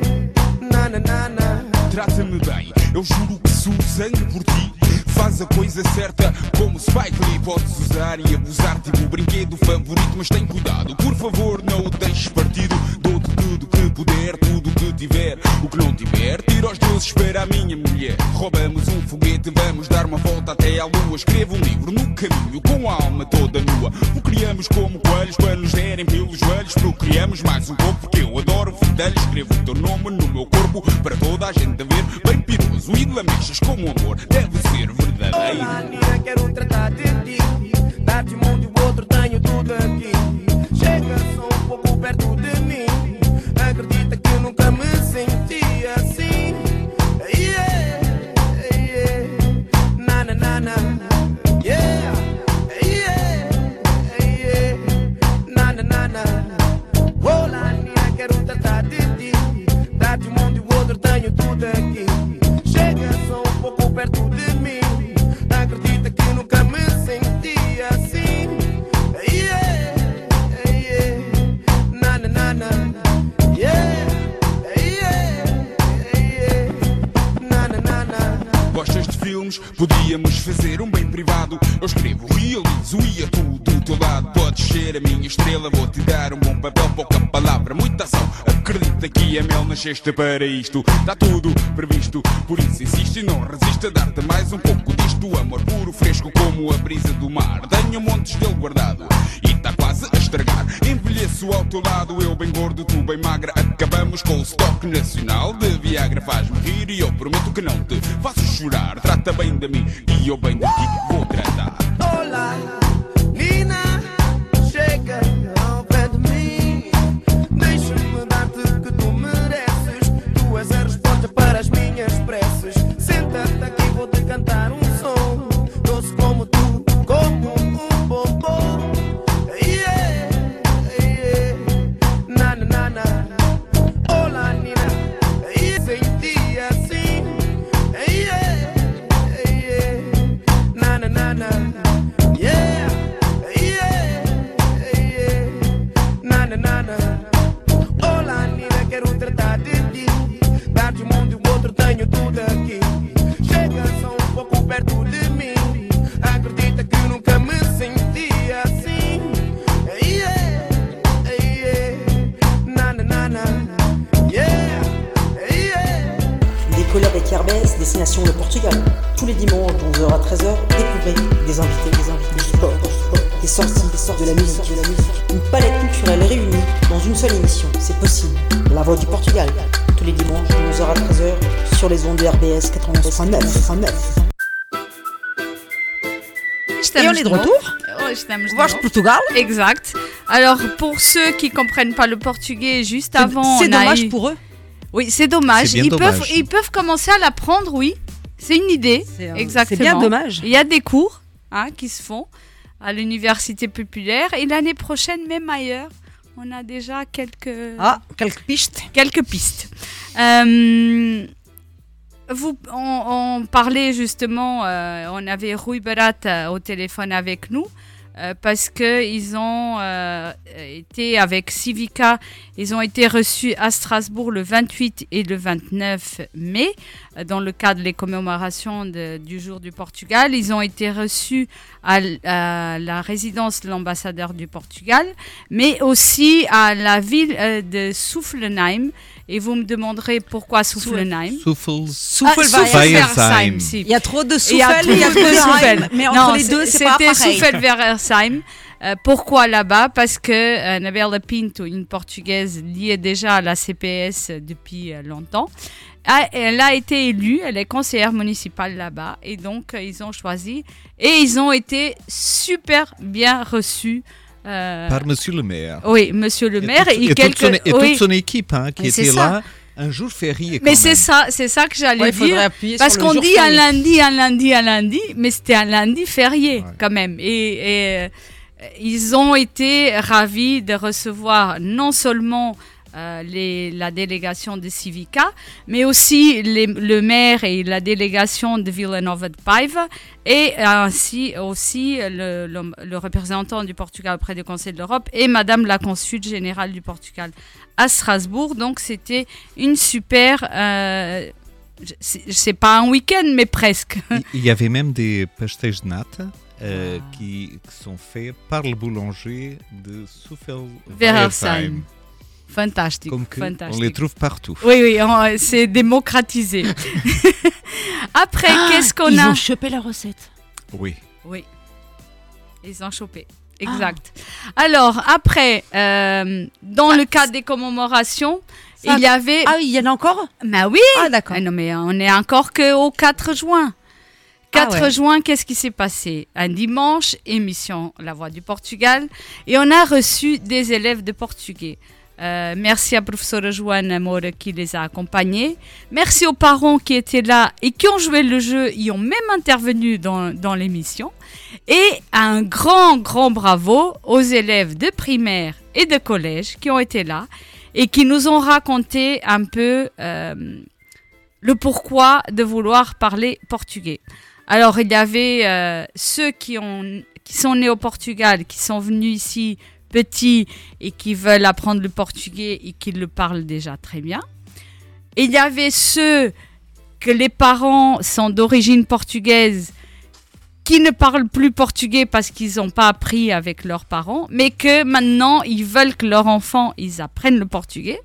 Na, na, na, na. Trata-me bem, eu juro que sou sangue por ti. Faz a coisa certa, como Spike Lee podes usar e abusar, tipo o brinquedo favorito. Mas tem cuidado, por favor, não o deixes partido. Dou-te tudo que puder, tudo que tiver. O que não tiver, tira os deuses para a minha mulher. Roubamos um foguete, vamos dar uma volta até à lua. Escrevo um livro no caminho, com a alma toda nua. O criamos como coelhos para nos derem pelos joelhos. Procriamos mais um pouco, porque eu adoro fedelhos. Escrevo o teu nome no meu corpo para toda a gente ver. Bem piroso e lamechas como amor deve ser Olá, verdadeiro. Nina, quero tratar de ti. Dar-te um nasceste para isto. Está tudo previsto, por isso insiste e não resiste a dar-te mais um pouco disto. Amor puro, fresco como a brisa do mar. Tenho montes dele guardado e está quase a estragar. Envelheço ao teu lado, eu bem gordo, tu bem magra. Acabamos com o estoque nacional de Viagra. Faz-me rir e eu prometo que não te faço chorar. Trata bem de mim e eu bem de ti de retour Oh, de novo. Portugal. Exact. Alors, pour ceux qui comprennent pas le portugais, juste avant, C'est dommage eu- pour eux. Oui, c'est dommage. Ils dommage. peuvent, ils peuvent commencer à l'apprendre, oui. C'est une idée. C'est, euh, Exactement. c'est bien dommage. Il y a des cours hein, qui se font. à l'université populaire et l'année prochaine même ailleurs. On a déjà quelques Ah, quelques pistes. quelques pistes. Euh, vous, on, on parlait justement, euh, on avait Rui Barat euh, au téléphone avec nous euh, parce que ils ont euh, été avec Civica, ils ont été reçus à Strasbourg le 28 et le 29 mai dans le cadre des commémorations du jour du Portugal. Ils ont été reçus à, à la résidence de l'ambassadeur du Portugal, mais aussi à la ville de Soufflenheim. Et vous me demanderez pourquoi Soufflenheim. Souffle Ah, Souffelsheim, si. Il y a trop de a souffle, il y a trop de Souffel. Mais Non, entre les deux, c'est pas C'était pareil. Souffel-Versheim. Euh, pourquoi là-bas? Parce que euh, Nabela Pinto, une Portugaise liée déjà à la CPS depuis euh, longtemps, a- elle a été élue, elle est conseillère municipale là-bas, et donc euh, ils ont choisi, et ils ont été super bien reçus. Euh, Par Monsieur le maire. oui, Monsieur le Et maire et, et, quelques. toute son, et oui. toute son équipe hein, qui Mais était là un jour férié. Mais c'est ça, c'est ça que j'allais Ouais, dire. Parce qu'on dit un lundi, un lundi, un lundi, mais c'était un lundi férié Ouais. quand même. Et, et, euh, ils ont été ravis de recevoir non seulement euh, les, la délégation de Civica, mais aussi les- le maire et la délégation de Villanova de Paiva, et ainsi aussi le, le- le représentant du Portugal auprès du Conseil de l'Europe et Madame la consul générale du Portugal à Strasbourg. Donc c'était une super... euh, c'est pas un week-end, mais presque. Il- y avait même des pastéis de nata euh, Ah. qui, qui sont faits par le boulanger de Souffel Versheim. Fantastique. Comme que fantastique. on les trouve partout. Oui, oui, on- c'est démocratisé. Après, qu'est-ce qu'on Ils a ont chopé la recette. Oui. Oui, ils ont chopé. Exact. Alors, après, euh, dans le cadre des commémorations, Ça- il y avait... Ah, il y en a encore Bah oui Ah, d'accord. Ah non, mais on est encore qu'au 4 juin. 4 Ah ouais. juin, qu'est-ce qui s'est passé? Un dimanche, émission La Voix du Portugal, et on a reçu des élèves de portugais. Euh, merci à professeur Joanne Moura qui les a accompagnés. Merci aux parents qui étaient là et qui ont joué le jeu, ils ont même intervenu dans, l'émission. Et un grand, grand bravo aux élèves de primaire et de collège qui ont été là et qui nous ont raconté un peu euh, le pourquoi de vouloir parler portugais. Alors, il y avait euh, ceux qui sont nés au Portugal, qui sont venus ici petits et qui veulent apprendre le portugais et qui le parlent déjà très bien. Il y avait ceux que les parents sont d'origine portugaise qui ne parlent plus portugais parce qu'ils n'ont pas appris avec leurs parents, mais que maintenant ils veulent que leurs enfants ils apprennent le portugais.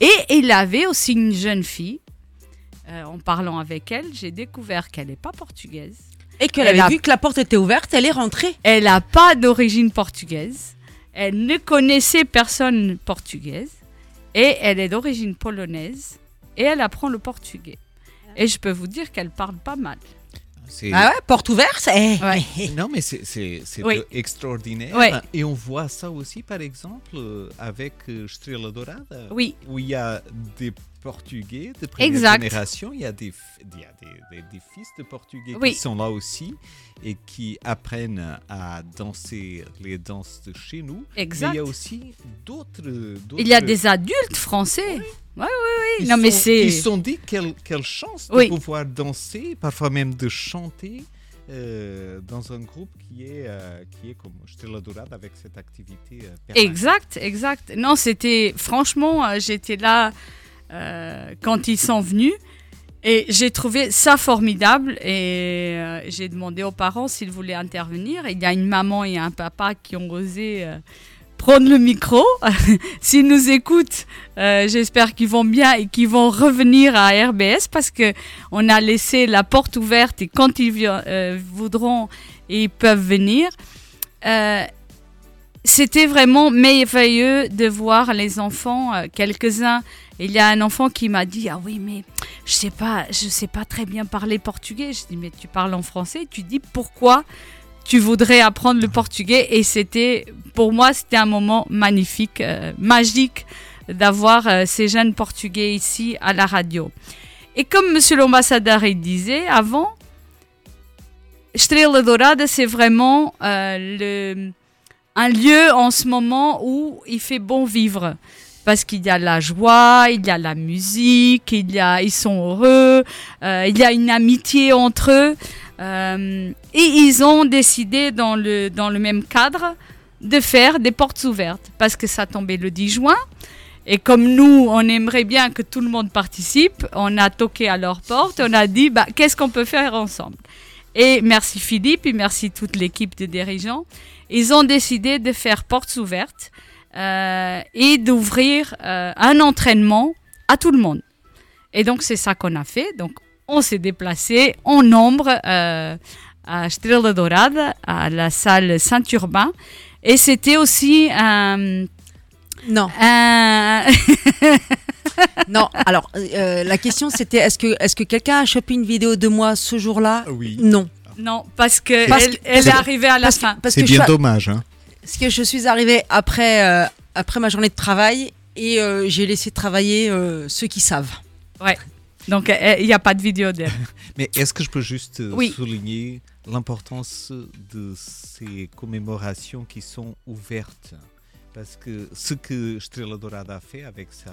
Et il y avait aussi une jeune fille. euh, en parlant avec elle, j'ai découvert qu'elle n'est pas portugaise. Et qu'elle Elle avait a- vu que la porte était ouverte, elle est rentrée. Elle n'a pas d'origine portugaise. Elle ne connaissait personne portugaise. Et elle est d'origine polonaise. Et elle apprend le portugais. Et je peux vous dire qu'elle parle pas mal. C'est- Ah ouais, porte ouverte? Eh. Ouais. Non, mais c'est c'est- c'est Oui. de- extraordinaire. Ouais. Et on voit ça aussi, par exemple, euh, avec euh, Estrela Dourada, Oui, où il y a des Portugais de première Exact. génération. Il y a des, f- il y a des, des- des fils de Portugais Oui. qui sont là aussi et qui apprennent à danser les danses de chez nous. Mais exact. il y a aussi d'autres. d'autres- Il y a des adultes français. Oui, oui, oui. Non, mais c'est. Qui se sont dit quelle, quelle chance de Oui. pouvoir danser, parfois même de chanter euh, dans un groupe qui est, euh, qui est comme Stella Dourada avec cette activité euh. Exact, exact. Non, c'était. Franchement, euh, j'étais là quand ils sont venus. Et j'ai trouvé ça formidable et j'ai demandé aux parents s'ils voulaient intervenir. Il y a une maman et un papa qui ont osé prendre le micro. s'ils nous écoutent, euh, j'espère qu'ils vont bien et qu'ils vont revenir à RBS parce que on a laissé la porte ouverte et quand ils euh, voudront, ils peuvent venir. Euh, c'était vraiment merveilleux de voir les enfants, quelques-uns. Il y a un enfant qui m'a dit ah oui mais je sais pas, je sais pas très bien parler portugais. Je dis mais tu parles en français. Tu dis pourquoi tu voudrais apprendre le portugais et c'était pour moi c'était un moment magnifique, euh, magique d'avoir euh, ces jeunes portugais ici à la radio. Et comme Monsieur l'ambassadeur disait avant, Estrela Dourada, c'est vraiment euh, un lieu en ce moment où il fait bon vivre. Parce qu'il y a la joie, il y a la musique, il y a, ils sont heureux, il y a une amitié entre eux. Euh, et ils ont décidé dans le, dans le même cadre de faire des portes ouvertes. Parce que ça tombait le 10 juin. Et comme nous, on aimerait bien que tout le monde participe, on a toqué à leur porte, on a dit, bah, qu'est-ce qu'on peut faire ensemble? Et merci Philippe et merci toute l'équipe de dirigeants. Ils ont décidé de faire portes ouvertes euh, et d'ouvrir euh, un entraînement à tout le monde. Et donc, c'est ça qu'on a fait. Donc, on s'est déplacé en nombre euh, à Estrela Dorada, à la salle Saint-Urbain. Et c'était aussi un... Non. un- Non, alors euh, la question c'était est-ce que, est-ce que quelqu'un a chopé une vidéo de moi ce jour-là? Oui. Non. non, parce que Parce elle, que- elle parce est arrivée à la parce que- fin. C'est je bien dommage. Hein. Parce que je suis arrivée après, euh, après ma journée de travail et euh, j'ai laissé travailler euh, ceux qui savent. Donc, euh, il n'y a pas de vidéo d'elle. Mais est-ce que je peux juste euh, Oui. souligner l'importance de ces commémorations qui sont ouvertes? Parce que ce que Estrela Dourada a fait avec sa,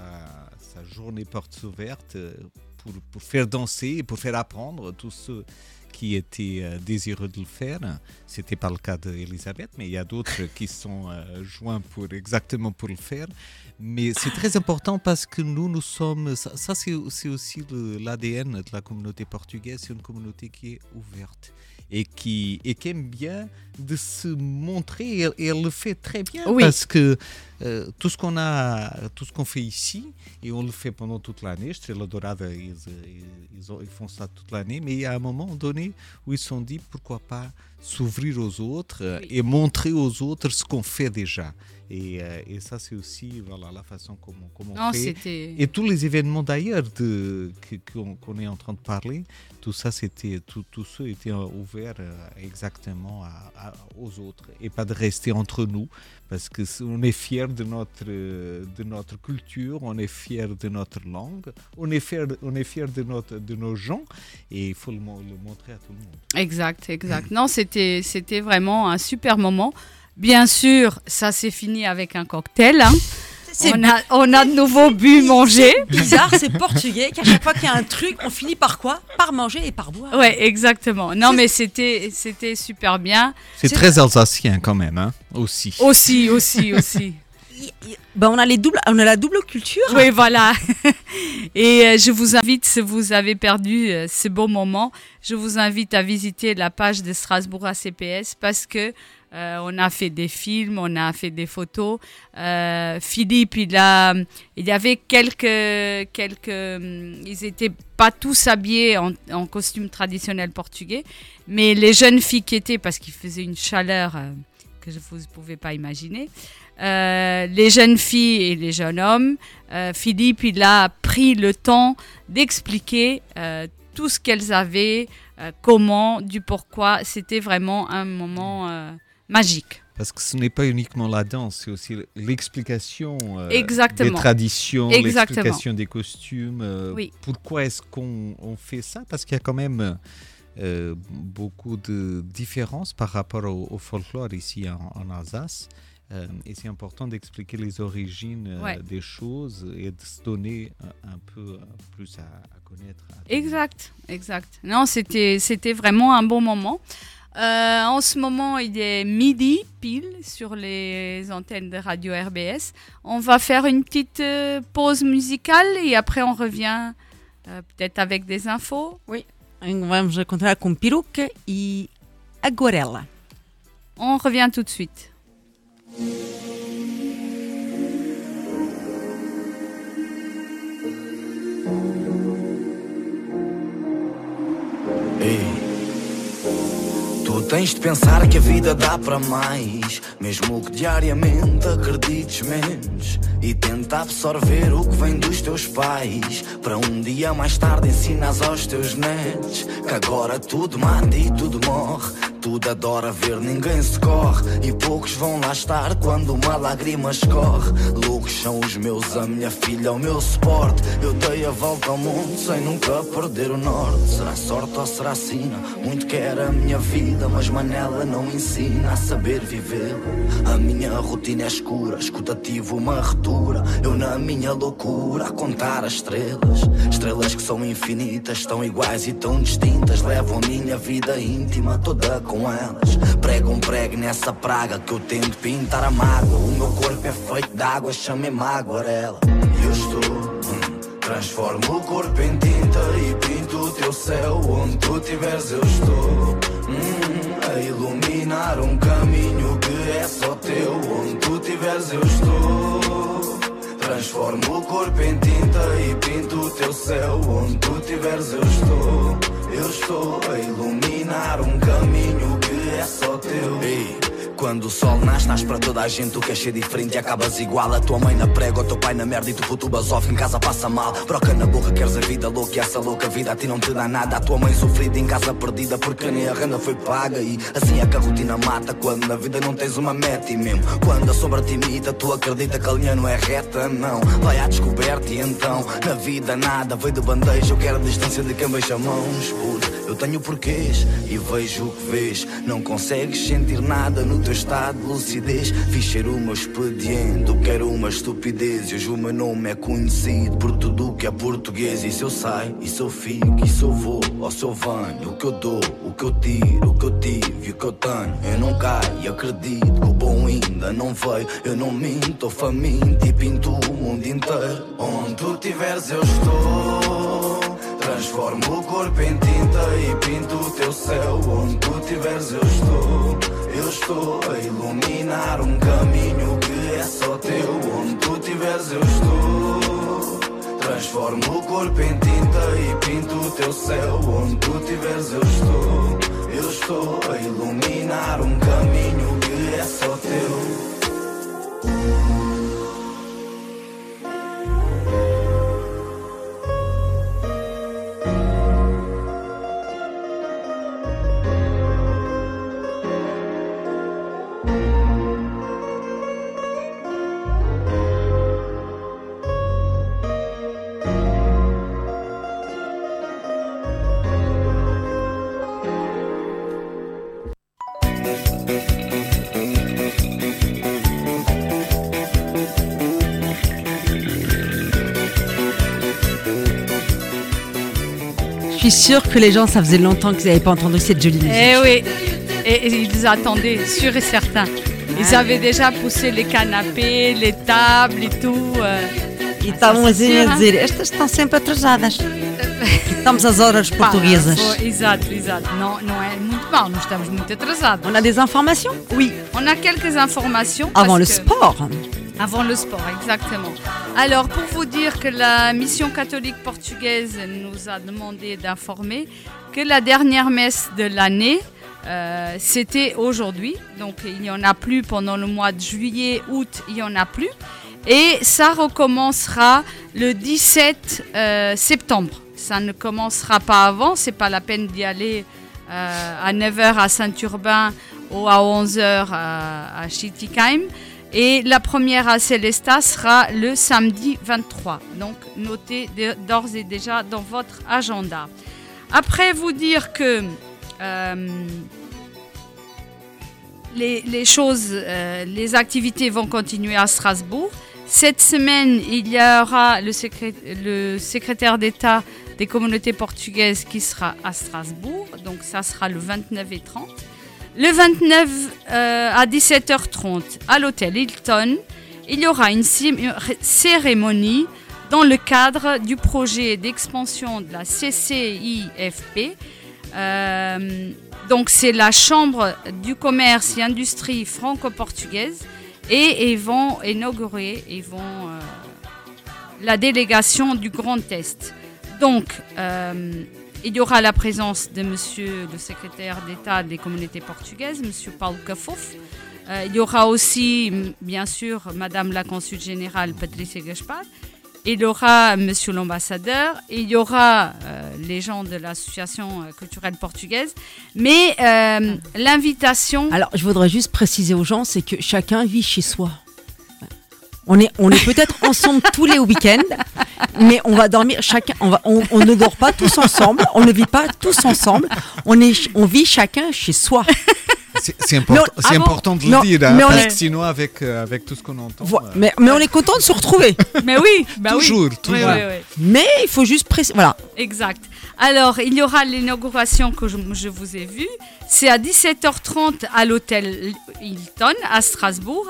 sa journée portes ouvertes euh, pour, pour faire danser et pour faire apprendre tous ceux qui étaient euh, désireux de le faire, c'était pas le cas d'Elisabeth, mais il y a d'autres qui sont euh, joints pour exactement pour le faire. Mais c'est très important parce que nous, nous sommes. Ça, c'est aussi l'ADN de la communauté portugaise. C'est une communauté qui est ouverte et qui, et qui aime bien de se montrer. Et, elle- et elle le fait très bien Oui. parce que euh, tout ce qu'on a, tout ce qu'on fait ici, et on le fait pendant toute l'année. Estrela Dourada, ils, ils, ils ont- ils font ça toute l'année. Mais il y a un moment donné où ils se sont dit pourquoi pas s'ouvrir aux autres euh, Oui. et montrer aux autres ce qu'on fait déjà. Et, euh, et ça, c'est aussi voilà, la façon Non, on fait. Et tous les événements d'ailleurs qu'on est en train de parler, tout ça, c'était tout, tout ça était euh, ouvert euh, exactement à- aux autres et pas de rester entre nous parce que on est fier de notre de notre culture, on est fier de notre langue, on est fier on est fier de notre de nos gens et il faut le montrer à tout le monde. Exact, exact. Non, c'était, c'était vraiment un super moment. Bien sûr, ça s'est fini avec un cocktail. hein. C'est On, a, on a de nouveau bu, mangé. bizarre, c'est portugais qu'à chaque fois qu'il y a un truc, on finit par quoi? Par manger et par boire. Ouais, exactement. Non, mais c'était, c'était super bien. C'est très alsacien quand même, hein, aussi. Aussi, aussi, aussi. Ben, on, a les doubles, on a la double culture. Oui, voilà. Et euh, je vous invite, si vous avez perdu euh, ce beau moment, je vous invite à visiter la page de Strasbourg ACPS parce que euh, on a fait des films, on a fait des photos. Euh, Philippe, il a, il y avait quelques, quelques, hum, ils étaient pas tous habillés en, en costume traditionnel portugais, mais les jeunes filles qui étaient, parce qu'il faisait une chaleur euh, que vous ne pouvez pas imaginer, euh, les jeunes filles et les jeunes hommes, euh, Philippe, il a pris le temps d'expliquer tout ce qu'elles avaient, comment, du pourquoi. C'était vraiment un moment magique. Parce que ce n'est pas uniquement la danse, c'est aussi l'explication euh, des traditions, l'explication des costumes. euh, Oui. Pourquoi est-ce qu'on on fait ça? Parce qu'il y a quand même euh, beaucoup de différences par rapport au, au folklore ici en, en Alsace. Euh, et c'est important d'expliquer les origines Ouais. des choses et de se donner un, un peu plus à, à connaître. à. Exact, exact. Non, c'était, c'était vraiment un bon moment. Euh, en ce moment, il est midi pile sur les antennes de radio RBS. On va faire une petite euh, pause musicale et après on revient euh, peut-être avec des infos. Vamos continuar com peruca e aguarela. On revient tout de suite. Ei, tu tens de pensar que a vida dá para mais, mesmo que diariamente acredites menos. E tenta absorver o que vem dos teus pais, para um dia mais tarde ensinas aos teus netos que agora tudo mata e tudo morre. tudo adora ver, ninguém se corre. E poucos vão lá estar quando uma lágrima escorre. Loucos são os meus, a minha filha, o meu suporte. Eu dei a volta ao mundo sem nunca perder o norte. Será sorte ou será sina? Muito quer a minha vida, mas Manela não ensina a saber viver. A minha rotina é escura, escutativo uma retura. Eu na minha loucura a contar as estrelas. Estrelas que são infinitas, tão iguais e tão distintas. Levam a minha vida íntima toda com elas. Prego um prego nessa praga que eu tento pintar a mágoa. O meu corpo é feito de água, chamei-me aguarela. E eu estou. hum, Transformo o corpo em tinta e pinto o teu céu. Onde tu estiveres, eu estou. Hum, a iluminar um caminho que é só teu. Onde tu estiveres, eu estou. Transformo o corpo em tinta e pinto o teu céu. Onde tu estiveres, eu estou. Eu estou a iluminar um caminho que é só teu. Ei, quando o sol nasce, nasce para toda a gente. Tu queres ser diferente e acabas igual. A tua mãe na prega, o teu pai na merda e tu putubas off. Em casa passa mal, broca na boca, queres a vida louca. E essa louca vida a ti não te dá nada. A tua mãe sofrida em casa perdida porque nem a renda foi paga. E assim é que a rotina mata. Quando na vida não tens uma meta. E mesmo quando a sombra te imita, tu acredita que a linha não é reta. Não, vai à descoberta e então na vida nada veio de bandeja. Eu quero a distância de quem beija mãos. Puta, eu tenho porquês e vejo o que vês. Não consegues sentir nada no teu estado de lucidez. Fiz ser meu expediente, quero uma estupidez. E hoje o meu nome é conhecido por tudo que é português. E se eu saio, e se eu fico, e se eu vou, ou se eu venho, o que eu dou, o que eu tiro, o que eu tive e o que eu tenho. Eu não caio acredito que o bom ainda não veio. Eu não minto, faminto e pinto o mundo inteiro. Onde tu estiveres, eu estou. Transformo o corpo em tinta e pinto o teu céu. Onde tu estiveres, eu estou. Eu estou a iluminar um caminho que é só teu. Onde tu estiveres, eu estou. Transformo o corpo em tinta e pinto o teu céu. Onde tu estiveres, eu estou. Eu estou a iluminar um caminho que é só teu. Suis sûre que les gens, ça faisait longtemps qu'ils n'avaient pas entendu cette jolie musique. Eh oui, et, et ils attendaient, sûr et certain. Ils avaient déjà poussé les canapés, les tables e tout. E estavam assim a dizer, estas estão sempre atrasadas. Estamos às horas portuguesas. Exato, exato. Não, não é muito mal, nós estamos muito atrasados. On a des informations? Oui, on a quelques informations. Avant le que- sport. Avant le sport, exactement. Alors, pour vous dire que la mission catholique portugaise nous a demandé d'informer que la dernière messe de l'année, euh, c'était aujourd'hui. Donc, il n'y en a plus pendant le mois de juillet, août, il n'y en a plus. Et ça recommencera le 17 euh, septembre. Ça ne commencera pas avant, c'est pas la peine d'y aller euh, à 9h à Saint-Urbain ou à 11h à, à. Et la première à Célestat sera le samedi 23. Donc notez d'ores et déjà dans votre agenda. Après vous dire que euh, les, choses, euh, les activités vont continuer à Strasbourg. Cette semaine, il y aura le secrétaire d'État des communautés portugaises qui sera à Strasbourg. Donc ça sera le 29 et 30. Le 29 euh, à 17h30 à l'hôtel Hilton, il y aura une cé- cérémonie dans le cadre du projet d'expansion de la CCIFP. Euh, donc c'est la Chambre du commerce et industrie franco-portugaise et ils vont inaugurer, euh, la délégation du Grand Est. Donc il y aura la présence de Monsieur le secrétaire d'État des communautés portugaises, Monsieur Paulo Cafouf. Euh, il y aura aussi, bien sûr, Madame la consul générale Patricia Gaspar. il y aura Monsieur l'ambassadeur, il y aura euh, les gens de l'association euh, culturelle portugaise, mais l'invitation. Alors, je voudrais juste préciser aux gens, c'est que chacun vit chez soi. On est, on est peut-être ensemble tous les week-ends, mais on va dormir chacun. On, va, on, on ne dort pas tous ensemble, on ne vit pas tous ensemble. On, est, on vit chacun chez soi. C'est important, on- ah bon important de le Non, dire, hein, mais on parce est- que sinon, avec, euh, avec tout ce qu'on entend. Vo- euh, Mais, mais on est content de se retrouver. Mais oui, bah oui. Toujours, Oui, toujours. oui, oui. Mais il faut juste préciser. Voilà. Exact. Alors, il y aura l'inauguration que je, je vous ai vue. C'est à 17h30 à l'hôtel Hilton à Strasbourg.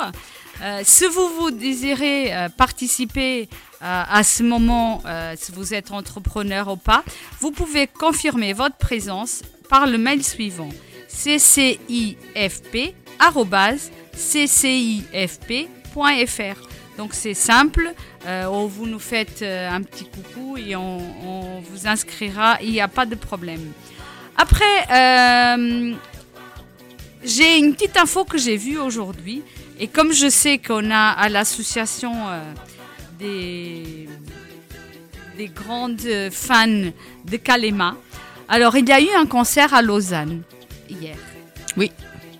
Euh, si vous, vous désirez euh, participer euh, à ce moment, si vous êtes entrepreneur ou pas, vous pouvez confirmer votre présence par le mail suivant ccifp@ccifp.fr. Donc c'est simple, ou vous nous faites un petit coucou et on, vous inscrira, il n'y a pas de problème. Après, j'ai une petite info que j'ai vue aujourd'hui, et comme je sais qu'on a à l'association euh, des, des grandes fans de Kalema, alors il y a eu un concert à Lausanne hier. Oui.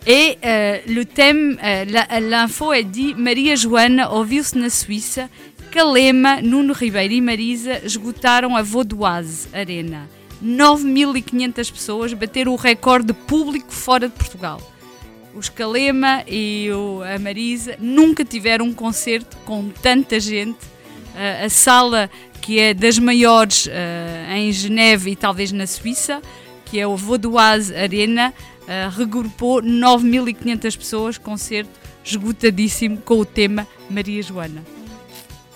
Et euh, le thème, euh, l'info est dit Maria Joana ouviu-se na Suíça, Calema, Nuno Ribeiro e Marisa esgotaram a Vaudoise Arena. 9.500 pessoas bateram o recorde de público fora de Portugal. Os Calema e o, a Marisa nunca tiveram um concerto com tanta gente. Uh, a sala que é das maiores uh, em Geneve e talvez na Suíça, que é o Vaudoise Arena, uh, regrupou 9.500 pessoas, concerto esgotadíssimo com o tema Maria Joana.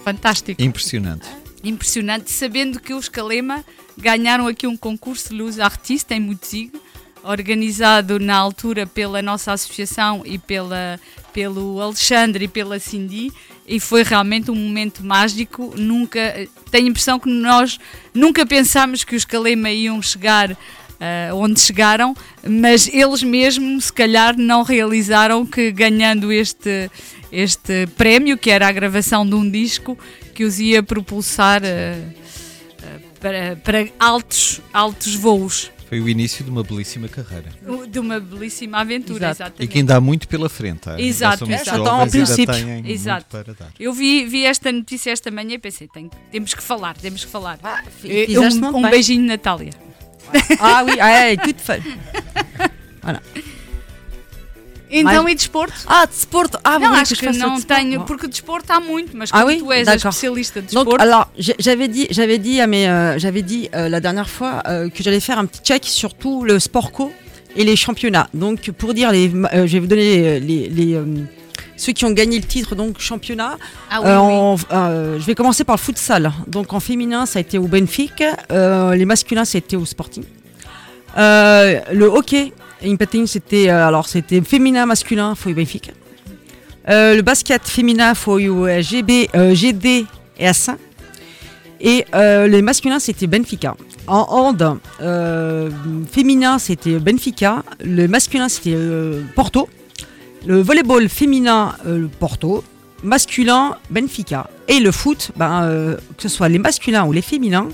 Fantástico. Impressionante. Impressionante, sabendo que os Calema ganharam aqui um concurso de luz artista em Mutzig, organizado na altura pela nossa associação e pela, pelo Alexandre e pela Cindy, e foi realmente um momento mágico. Nunca tenho a impressão que nós nunca pensámos que os Calema iam chegar ah, onde chegaram, mas eles mesmo se calhar não realizaram que ganhando este, este prémio, que era a gravação de um disco, que os ia propulsar ah, para, para altos, altos voos. Foi o início de uma belíssima carreira. De uma belíssima aventura, Exato. exatamente. E que ainda há muito pela frente. ah. Exato, Ainda somos exato. Então, ao princípio. Exato. para dar. Eu vi, vi esta notícia esta manhã e pensei, tem- temos que falar, temos que falar. Fizeste um um beijinho, Natália. Ah oui, ah, é, tudo feio. Então, Mas- e desporto? Ah, desporto. Ah, não, acho que fasse não tenho, porque desporto há muito, mas Ah oui? tu D'accord. especialista de Donc, desporto, alors, j'avais dit, j'avais dit, à mes, euh, j'avais dit euh, la dernière fois euh, que j'allais faire un petit check sur tout le sport co et les championnats. Donc, pour dire, les, je vais vous donner les, les, ceux qui ont gagné le titre, donc championnat. ah oui, Euh, oui. en- euh, je vais commencer par le futsal. Donc, en féminin, ça a été au Benfica. Euh, les masculins, c'était au Sporting. Le hockey, in patin, c'était euh, alors c'était féminin, masculin, au Benfica. Euh, le basket féminin, euh, GB, GD et A5. Et euh, les masculins, c'était Benfica. En hand, féminin, c'était Benfica. Le masculin, c'était Porto. Le volleyball féminin, le Porto. Masculin, Benfica. Et le foot, ben, que ce soit les masculins ou les féminins,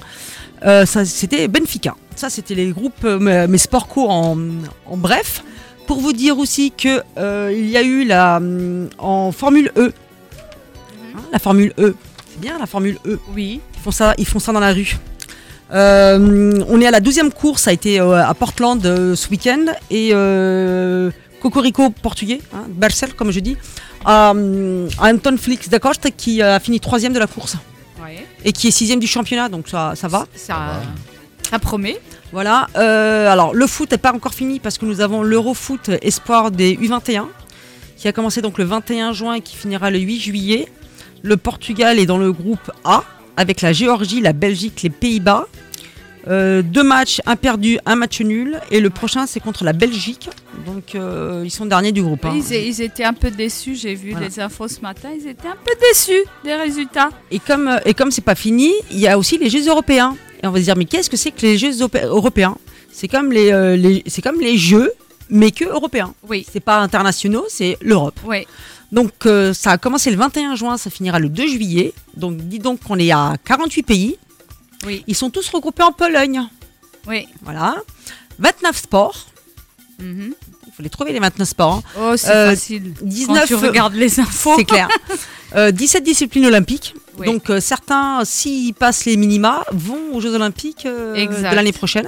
c'était Benfica. Ça, c'était les groupes, euh, mes- sports en, en bref. Pour vous dire aussi que euh, il y a eu la hum, en Formule E, Hein, la Formule E, c'est bien la Formule E. oui. Ils font ça, ils font ça dans la rue. Euh, on est à la douzième course, ça a été à Portland ce week-end et Cocorico portugais, hein, comme je dis, à, à Anton Flix da Costa qui a fini troisième de la course Ouais. et qui est sixième du championnat, donc ça, ça va. Ça, ça promet. Voilà. euh, alors le foot n'est pas encore fini parce que nous avons l'Eurofoot Espoir des U21 qui a commencé donc le 21 juin et qui finira le 8 juillet. Le Portugal est dans le groupe A avec la Géorgie, la Belgique, les Pays-Bas. Euh, deux matchs, un perdu, un match nul. Et le prochain, c'est contre la Belgique. Donc, euh, ils sont derniers du groupe. hein. Ils, ils étaient un peu déçus, j'ai vu Voilà. les infos ce matin, ils étaient un peu déçus des résultats. Et comme et comme c'est pas fini, il y a aussi les Jeux européens. Et on va se dire mais qu'est-ce que c'est que les Jeux opé- européens? C'est comme les, euh, les- c'est comme les Jeux, mais que européens. Oui. C'est pas internationaux, c'est l'Europe. Oui. Donc euh, ça a commencé le 21 juin, ça finira le 2 juillet. Donc dis donc qu'on est à 48 pays. Oui. Ils sont tous regroupés en Pologne. Oui. Voilà. 29 sports. Mhm. Il faut les trouver les 29 sports. hein. Oh, c'est Euh, facile. 19, Quand tu regardes les infos. C'est clair. Euh, 17 disciplines olympiques. Oui. Donc euh, certains, s'ils passent les minima, vont aux Jeux olympiques euh, de l'année prochaine.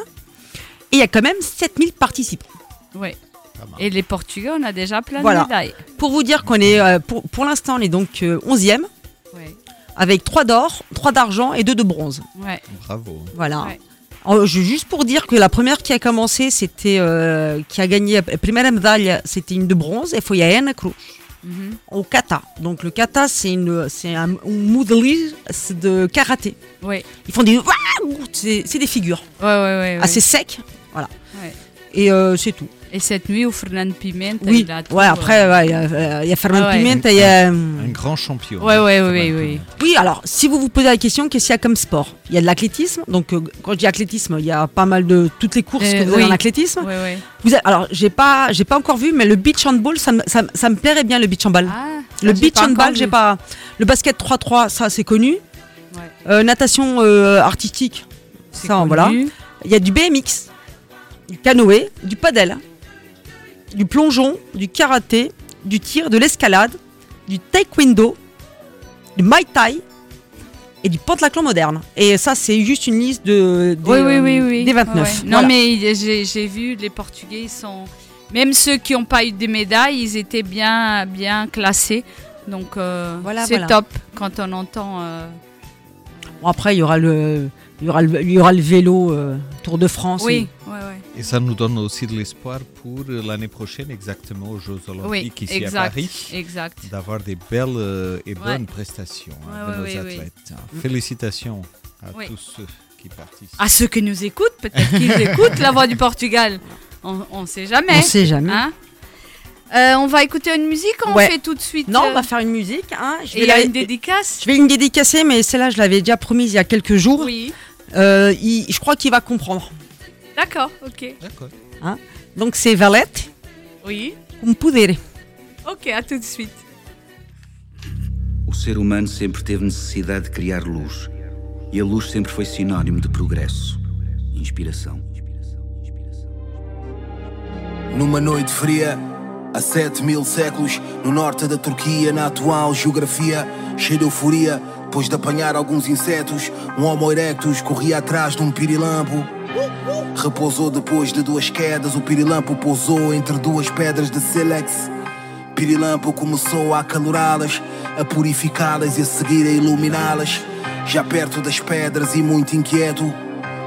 Et il y a quand même 7000 participants. Oui. Et les Portugais, on a déjà plein Voilà. de médailles. Pour vous dire qu'on est, euh, pour, pour l'instant, on est donc euh, 11e, Oui. avec 3 d'or, 3 d'argent et 2 de bronze. Ouais. Bravo. Voilà. Ouais. Juste pour dire que la première qui a commencé, c'était euh, qui a gagné la première médaille, c'était une de bronze, et foi a Au kata. Donc le kata, c'est une, c'est un, un modeling de karaté. Oui. Ils font des, c'est c'est des figures Ouais, ouais, ouais. assez secs, voilà. Et euh, c'est tout. Et cette nuit, au Fernando Pimenta, Oui. il a tout, Ouais. euh, Après, ouais, il y a, euh, il y a Fernand Ah ouais. Pimenta, il y a. Un grand champion. Ouais, ouais, Fernand oui, oui. Oui, alors si vous vous posez la question, qu'est-ce qu'il y a comme sport? Il y a de l'athlétisme. Donc euh, quand je dis athlétisme, il y a pas mal de toutes les courses Euh, que vous avez oui. en athlétisme. Ouais, ouais. Vous avez- alors j'ai pas, j'ai pas encore vu, mais le beach handball, ça me, ça, me- ça me plairait bien le beach handball. Ah, le beach handball, j'ai pas. Le basket 3-3, ça c'est connu. Ouais. Euh, natation euh, artistique, ça connu. voilà. Il y a du BMX, du canoë, du padel, du plongeon, du karaté, du tir, de l'escalade, du taekwondo, du muay thai et du pentathlon moderne. Et ça, c'est juste une liste de, des, Oui, oui, oui, euh, oui. des Ouais, 29. ouais. Non, Voilà. mais j'ai vu, les Portugais, sont. Même ceux qui n'ont pas eu des médailles, ils étaient bien, bien classés. Donc, euh, Voilà, c'est voilà. top quand on entend. euh, Bon, après, il y aura le, il y aura le, il y aura le vélo euh, Tour de France. Oui, ouais, ouais. Et ça nous donne aussi de l'espoir pour l'année prochaine, exactement aux Jeux Oui, Olympiques ici exact. à Paris, Exact. d'avoir des belles euh, et Ouais. bonnes prestations hein, Ouais, de ouais, nos oui, oui. athlètes. Félicitations à Oui. tous ceux qui participent. À ceux qui nous écoutent, peut-être qu'ils écoutent la voix du Portugal. On ne sait jamais. On sait jamais. Hein Euh, on va écouter une musique ou Ouais. on fait tout de suite Non, euh, on va faire une musique. Hein. Je Et vais la- une dédicace Je vais une dédicacer, mais celle-là, je l'avais déjà promise il y a quelques jours. Oui. Euh, il- je crois qu'il va comprendre. D'accord, ok. D'accord. Donc c'est Valette, Oui. um poder. Ok, à tout de suite. O ser humano sempre teve necessidade de criar luz. E a luz sempre foi sinónimo de progresso, inspiração. Numa noite fria, há sete mil séculos, no norte da Turquia, na atual geografia, cheio de euforia, depois de apanhar alguns insetos, um Homo erectus corria atrás de um pirilampo. Repousou depois de duas quedas, o pirilampo pousou entre duas pedras de sílex. Pirilampo começou a acalorá-las, a purificá-las e a seguir a iluminá-las. Já perto das pedras e muito inquieto,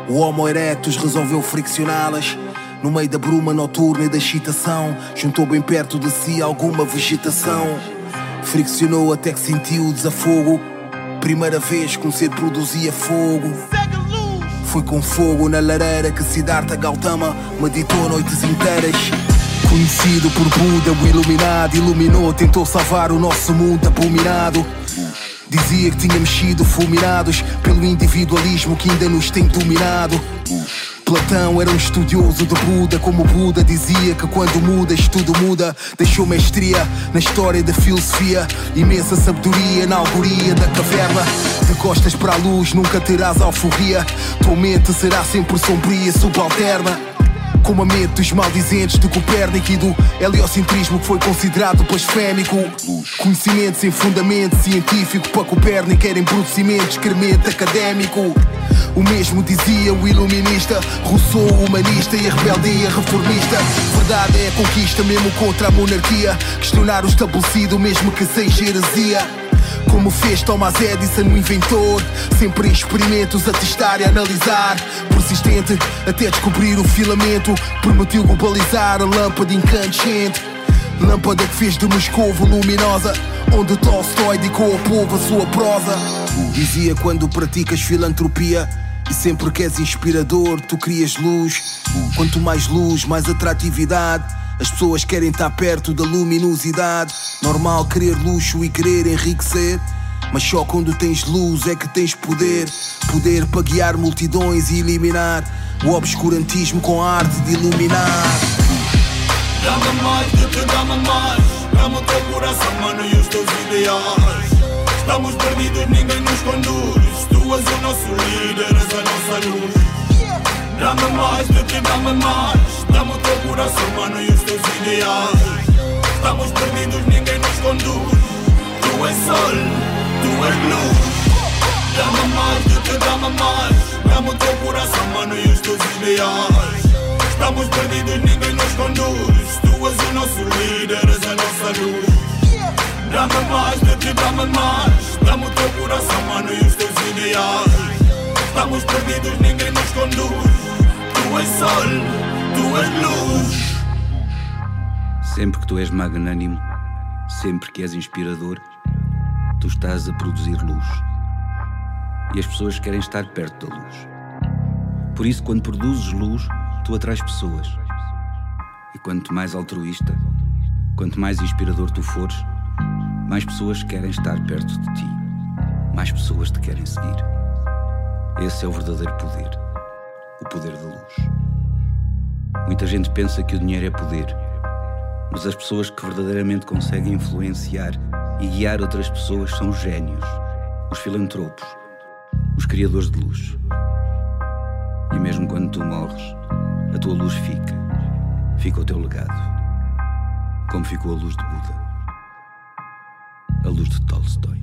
o Homo erectus resolveu friccioná-las. No meio da bruma noturna e da excitação, juntou bem perto de si alguma vegetação. Friccionou até que sentiu o desafogo. Primeira vez que um ser produzia fogo. Foi com fogo na lareira que Siddhartha Gautama meditou noites inteiras. Conhecido por Buda, o iluminado, iluminou, tentou salvar o nosso mundo abominado. Dizia que tínhamos sido fulminados pelo individualismo que ainda nos tem dominado. Platão era um estudioso de Buda, como Buda dizia que quando mudas tudo muda. Deixou mestria na história da filosofia, imensa sabedoria na algoria da caverna. De costas para a luz nunca terás alforria, tua mente será sempre sombria, subalterna. Como a mente dos maldizentes de Copérnico e do heliocentrismo que foi considerado blasfémico. Conhecimento sem fundamento científico para Copérnico era embrutecimento, excremento académico. O mesmo dizia o iluminista, Rousseau humanista e a rebeldia reformista. Verdade é a conquista mesmo contra a monarquia. Questionar o estabelecido mesmo que seja heresia. Como fez Thomas Edison, o inventor Sempre em experimentos a testar e a analisar Persistente até descobrir o filamento Permitiu globalizar a lâmpada incandescente Lâmpada que fez de Moscovo luminosa Onde Tolstói dedicou ao povo a sua prosa Dizia quando praticas filantropia e sempre que és inspirador, tu crias luz. Quanto mais luz, mais atratividade. As pessoas querem estar perto da luminosidade. Normal querer luxo e querer enriquecer. Mas só quando tens luz é que tens poder. Poder para guiar multidões e eliminar o obscurantismo com a arte de iluminar. Dá-me mais do que dá-me mais Dá-me o teu coração, mano, e os teus ideais Estamos perdidos, ninguém nos conduz Tu és o nosso líder, és a nossa luz Dá-me mais do que dá-me mais Dá-me o teu coração, mano, e os teus ideais Estamos perdidos, ninguém nos conduz Tu és sol, tu és luz Dá-me mais do que dá-me mais Dá-me o teu coração, mano, e os teus ideais Estamos perdidos, ninguém nos conduz nosso líder, és a nossa luz Dá-me mais do que dá-me mais Dá-me o teu coração, mano, e os teus ideais Estamos perdidos, ninguém nos conduz Tu és sol, tu és luz Sempre que tu és magnânimo, sempre que és inspirador, tu estás a produzir luz. E as pessoas querem estar perto da luz. Por isso, quando produzes luz, tu atrais pessoas. E quanto mais altruísta, quanto mais inspirador tu fores, mais pessoas querem estar perto de ti. Mais pessoas te querem seguir. Esse é o verdadeiro poder. O poder da luz. Muita gente pensa que o dinheiro é poder mas as pessoas que verdadeiramente conseguem influenciar e guiar outras pessoas são os génios, os filantropos, os criadores de luz. E mesmo quando tu morres, a tua luz fica, fica o teu legado, como ficou a luz de Buda, a luz de Tolstói.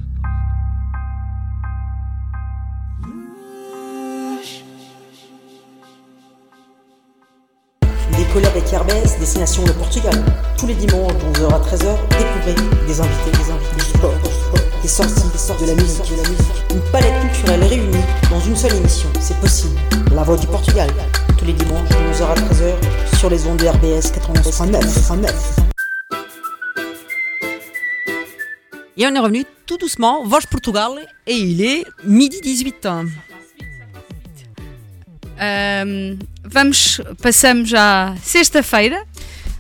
Des collabs avec Airbus, destination le Portugal. Tous les dimanches de 11h à 13h, découvrez des invités, des invités, des sorties, des sorties de la musique, de la musique. Une palette culturelle réunie dans une seule émission. C'est possible. La voix du Portugal. Tous les dimanches de 11h à 13h sur les ondes de RBS 91.9. Et on est revenu tout doucement, Voz Portugal, et il est midi 18. Ahm, vamos, passamos à sexta-feira.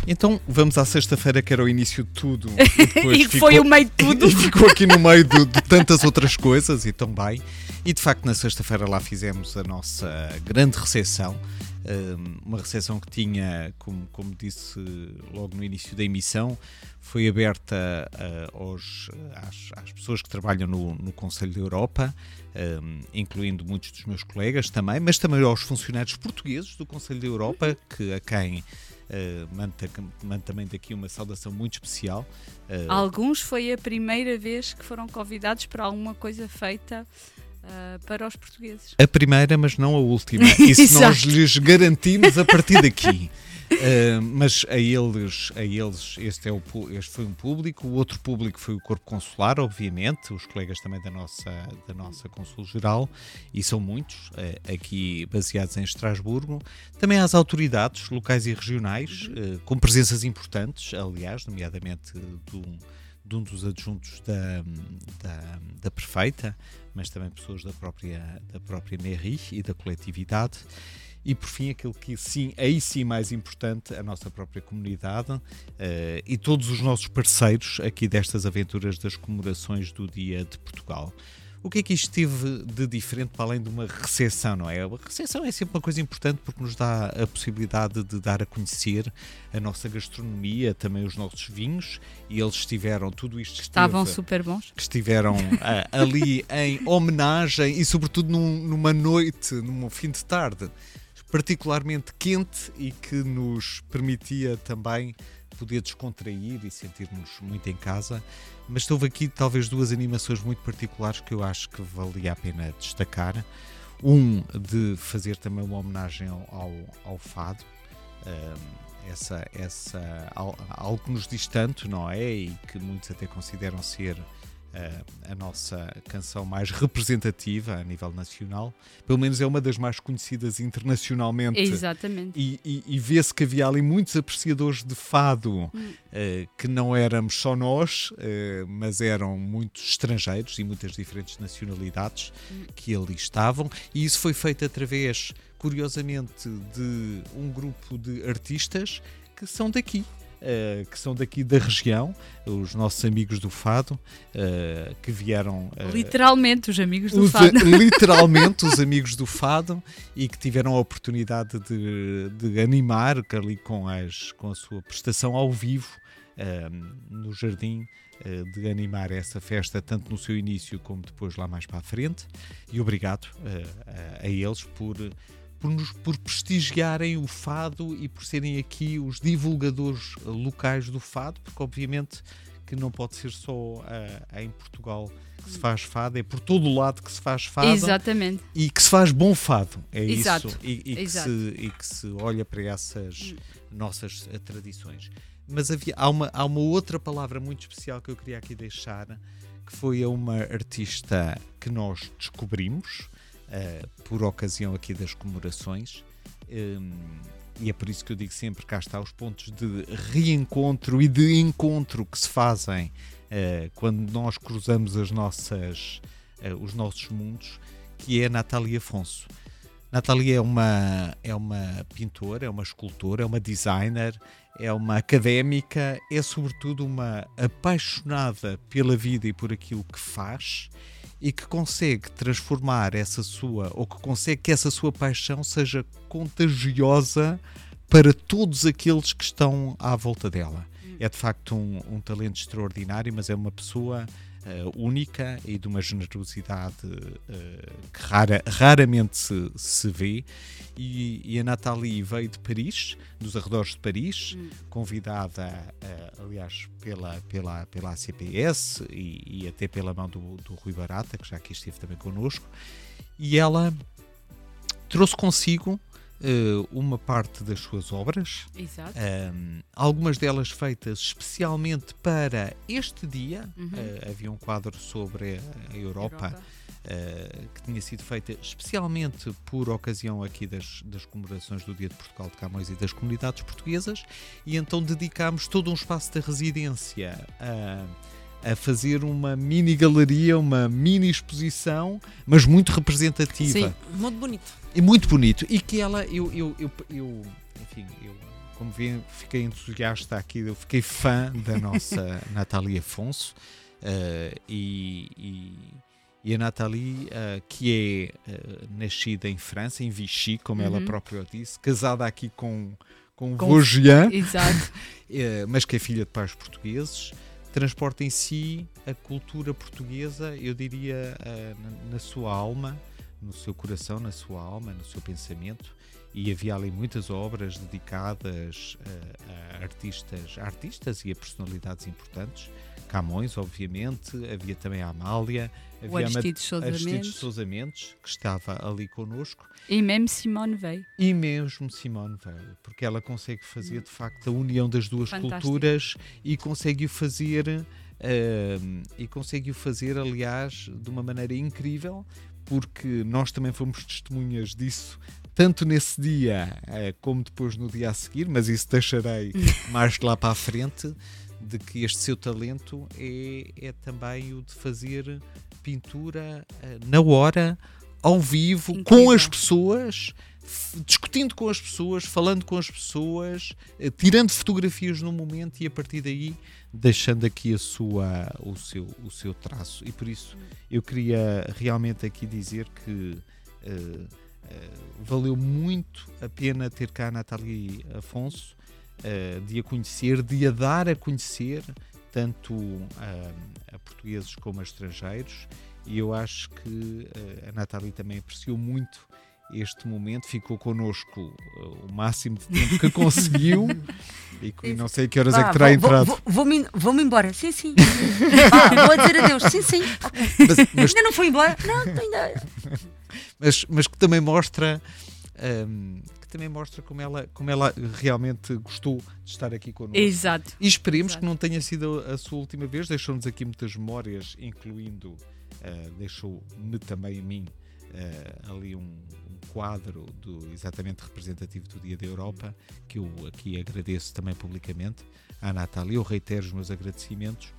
Então vamos à sexta-feira, que era o início de tudo. E, E que foi o meio de tudo. E ficou aqui no meio de, de tantas outras coisas, e tão bem. E de facto, na sexta-feira lá fizemos a nossa grande recepção. Um, uma recepção que tinha, como, como disse logo no início da emissão, foi aberta uh, aos, às, às, pessoas que trabalham no, no Conselho da Europa, incluindo muitos dos meus colegas também, mas também aos funcionários portugueses do Conselho da Europa, que a quem Uh, mando, também daqui uma saudação muito especial. Uh, Alguns foi a primeira vez que foram convidados para alguma coisa feita uh, para os portugueses. A primeira, mas não a última. Isso nós lhes garantimos a partir daqui. Uh, mas a eles, a eles este, é o, este foi um público, o outro público foi o Corpo Consular, obviamente, os colegas também da nossa, da nossa Consul Geral, e são muitos, uh, aqui baseados em Estrasburgo. Também às autoridades locais e regionais, uh, com presenças importantes, aliás, nomeadamente do, de um dos adjuntos da, da, da prefeita, mas também pessoas da própria, da própria mairie e da coletividade. E por fim, aquilo que sim, aí sim mais importante, a nossa própria comunidade uh, e todos os nossos parceiros aqui destas aventuras das comemorações do Dia de Portugal. O que é que isto teve de diferente para além de uma recepção, não é? A recepção é sempre uma coisa importante porque nos dá a possibilidade de dar a conhecer a nossa gastronomia, também os nossos vinhos, e eles estiveram, tudo isto Estavam super bons. Estiveram uh, ali em homenagem e sobretudo num, numa noite, num fim de tarde particularmente quente e que nos permitia também poder descontrair e sentirmos muito em casa. Mas houve aqui talvez duas animações muito particulares que eu acho que valia a pena destacar. Um de fazer também uma homenagem ao, ao, fado, essa, essa, algo que nos diz tanto, não é? E que muitos até consideram ser a nossa canção mais representativa a nível nacional. Pelo menos é uma das mais conhecidas internacionalmente. Exatamente. E, e, e vê-se que havia ali muitos apreciadores de fado, hum. uh, que não éramos só nós, uh, mas eram muitos estrangeiros e muitas diferentes nacionalidades hum. que ali estavam. E isso foi feito através, curiosamente, de um grupo de artistas que são daqui eh, que são daqui da região, os nossos amigos do Fado, eh, que vieram. eh, Literalmente, os amigos do os- Fado. literalmente os amigos do Fado e que tiveram a oportunidade de, de animar ali com, as, com a sua prestação ao vivo no jardim de animar essa festa tanto no seu início como depois lá mais para a frente e obrigado a, a eles por por, nos, por prestigiarem o fado e por serem aqui os divulgadores eh, locais do fado, porque obviamente que não pode ser só eh, em Portugal que se faz fado, é por todo o lado que se faz fado Exatamente. e que se faz bom fado, é Exato, isso, e, e que exato. Hum. se, e que se olha para essas nossas eh, tradições. Mas havia, há, uma, há uma outra palavra muito especial que eu queria aqui deixar, que foi a uma artista que nós descobrimos eh, por ocasião aqui das comemorações. Hum, e é por isso que eu digo sempre cá está os pontos de reencontro e de encontro que se fazem eh, quando nós cruzamos as nossas, eh, os nossos mundos, que é a Natália Afonso. Natália é uma, é uma pintora, é uma escultora, é uma designer, é uma académica, é sobretudo uma apaixonada pela vida e por aquilo que faz e que consegue transformar essa sua, ou que consegue que essa sua paixão seja contagiosa para todos aqueles que estão à volta dela. É de facto um, um talento extraordinário, mas é uma pessoa única e de uma generosidade eh, que rara- raramente se, se vê. E, e a Nathalie veio de Paris, dos arredores de Paris, convidada, eh, aliás, pela, pela, pela ACPS e, e até pela mão do, do Rui Barata, que já aqui esteve também connosco. E ela trouxe consigo eh, uma parte das suas obras, um, algumas delas feitas especialmente para este dia. Uhum. Uh, havia um quadro sobre a Europa, Europa. uh, que tinha sido feita especialmente por ocasião aqui das, das comemorações do Dia de Portugal de Camões e das comunidades portuguesas, e então dedicámos todo um espaço da residência a, a fazer uma mini galeria, uma mini exposição, mas muito representativa. Sim, muito bonito. E muito bonito. E que ela, eu, eu, eu, eu enfim, eu, como vê, fiquei entusiasta aqui, eu fiquei fã da nossa Natália Afonso. eh, e, e, e a Nathalie, eh, que é eh, nascida em França, em Vichy, como ela Uhum. própria disse, casada aqui com, com, Com- Vosgian, Exato. mas que é filha de pais portugueses, transporta em si a cultura portuguesa, eu diria, na, na sua alma, no seu coração, na sua alma, no seu pensamento. E havia ali muitas obras dedicadas eh, a artistas, a artistas e a personalidades importantes. Camões, obviamente, havia também a Amália, O havia a Aristides Sousa Aristides. Sousa Mendes, que estava ali connosco. E mesmo Simone veio. E mesmo Simone Weil, porque ela consegue fazer de facto a união das duas Fantástico. culturas e consegue o fazer ahm, e consegue o fazer, aliás, de uma maneira incrível, porque nós também fomos testemunhas disso, tanto nesse dia eh, como depois no dia a seguir, mas isso deixarei mais lá para a frente, de que este seu talento é, é também o de fazer pintura eh, na hora, ao vivo, com as pessoas, discutindo com as pessoas, falando com as pessoas, eh, tirando fotografias no momento e a partir daí deixando aqui a sua, o, seu, o seu traço. E por isso eu queria realmente aqui dizer que eh, eh, valeu muito a pena ter cá a Nathalie Afonso, eh, de a conhecer, de a dar a conhecer, tanto a portugueses como a estrangeiros. E eu acho que a Nathalie também apreciou muito este momento, ficou connosco eh, o máximo de tempo que conseguiu. e que não sei que horas é que terá vou- entrado. vou- Vou-me vou embora. Sim, sim. Vá, vou dizer adeus. Sim, sim. Mas- mas- Ainda não foi embora? Não, ainda. mas, mas que também mostra hum, que também mostra como ela, como ela realmente gostou de estar aqui connosco. Exato. E esperemos Exato. que não tenha sido a sua última vez. Deixou-nos aqui muitas memórias, incluindo, eh, deixou-me também a mim eh, ali um, um quadro do, exatamente representativo do Dia da Europa, que eu aqui agradeço também publicamente à Natália. Eu reitero os meus agradecimentos.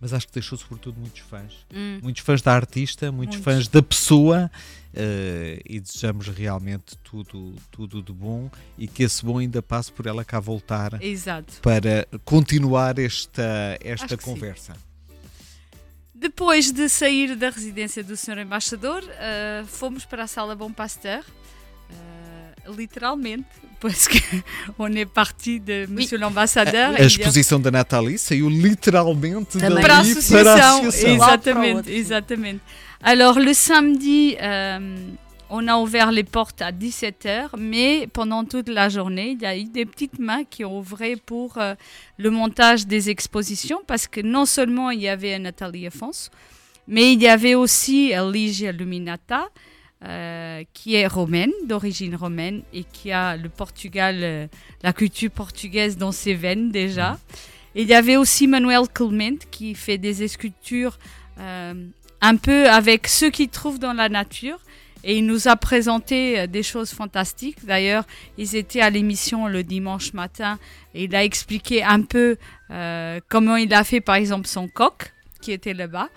mas acho que deixou sobretudo muitos fãs. Hum. Muitos fãs da artista, muitos, Muitos. fãs da pessoa eh, e desejamos realmente tudo, tudo de bom e que esse bom ainda passe por ela cá voltar Exato. para continuar esta, esta conversa. Depois de sair da residência do Sr. Embaixador, eh, fomos para a Sala Bom Pasteur. eh, literalmente, parce que on est parti de Monsieur l'Ambassadeur. A exposição da Nathalie saiu literalmente Também. dali para a para a associação. Exatamente, exatamente. Alors, le samedi, euh, on a ouvert les portes à 17h, mais pendant toute la journée, il y a eu des petites mains qui ont ouvert pour euh, le montage des expositions, parce que non seulement il y avait un atelier France, mais il y avait aussi Ligia Luminata, euh, qui est romaine, d'origine romaine, et qui a le Portugal, euh, la culture portugaise dans ses veines déjà. Et il y avait aussi Manuel Clement, qui fait des sculptures euh, un peu avec ce qu'il trouve dans la nature. Et il nous a présenté euh, des choses fantastiques. D'ailleurs, ils étaient à l'émission le dimanche matin et il a expliqué un peu euh, comment il a fait, par exemple, son coq qui était là-bas.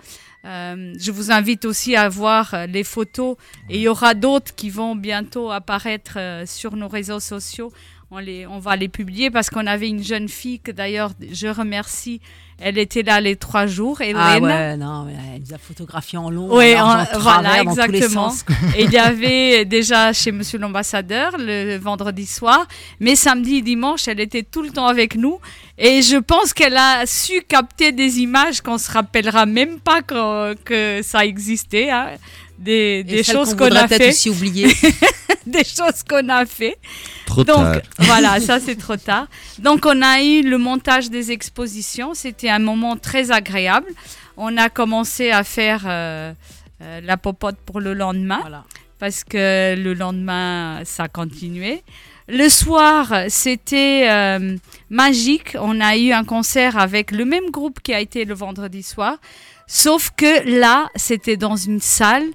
Euh, je vous invite aussi à voir les photos et il y aura d'autres qui vont bientôt apparaître sur nos réseaux sociaux. On, les, on va les publier parce qu'on avait une jeune fille que d'ailleurs je remercie. Elle était là les trois jours, Hélène. Ah ouais, non, elle nous a photographié en long, Oui, en en- voilà, exactement. sens. Et il y avait déjà chez Monsieur l'ambassadeur le vendredi soir, mais samedi et dimanche, elle était tout le temps avec nous. Et je pense qu'elle a su capter des images qu'on se rappellera même pas qu'on- que ça existait. hein. Des, choses qu'on a fait. aussi oublier. des choses qu'on a fait. Trop Donc tard. voilà, ça c'est trop tard. Donc on a eu le montage des expositions. C'était un moment très agréable. On a commencé à faire euh, euh, la popote pour le lendemain Voilà. parce que le lendemain ça continuait. Le soir, c'était euh, magique. On a eu un concert avec le même groupe qui a été le vendredi soir. Sauf que là, c'était dans une salle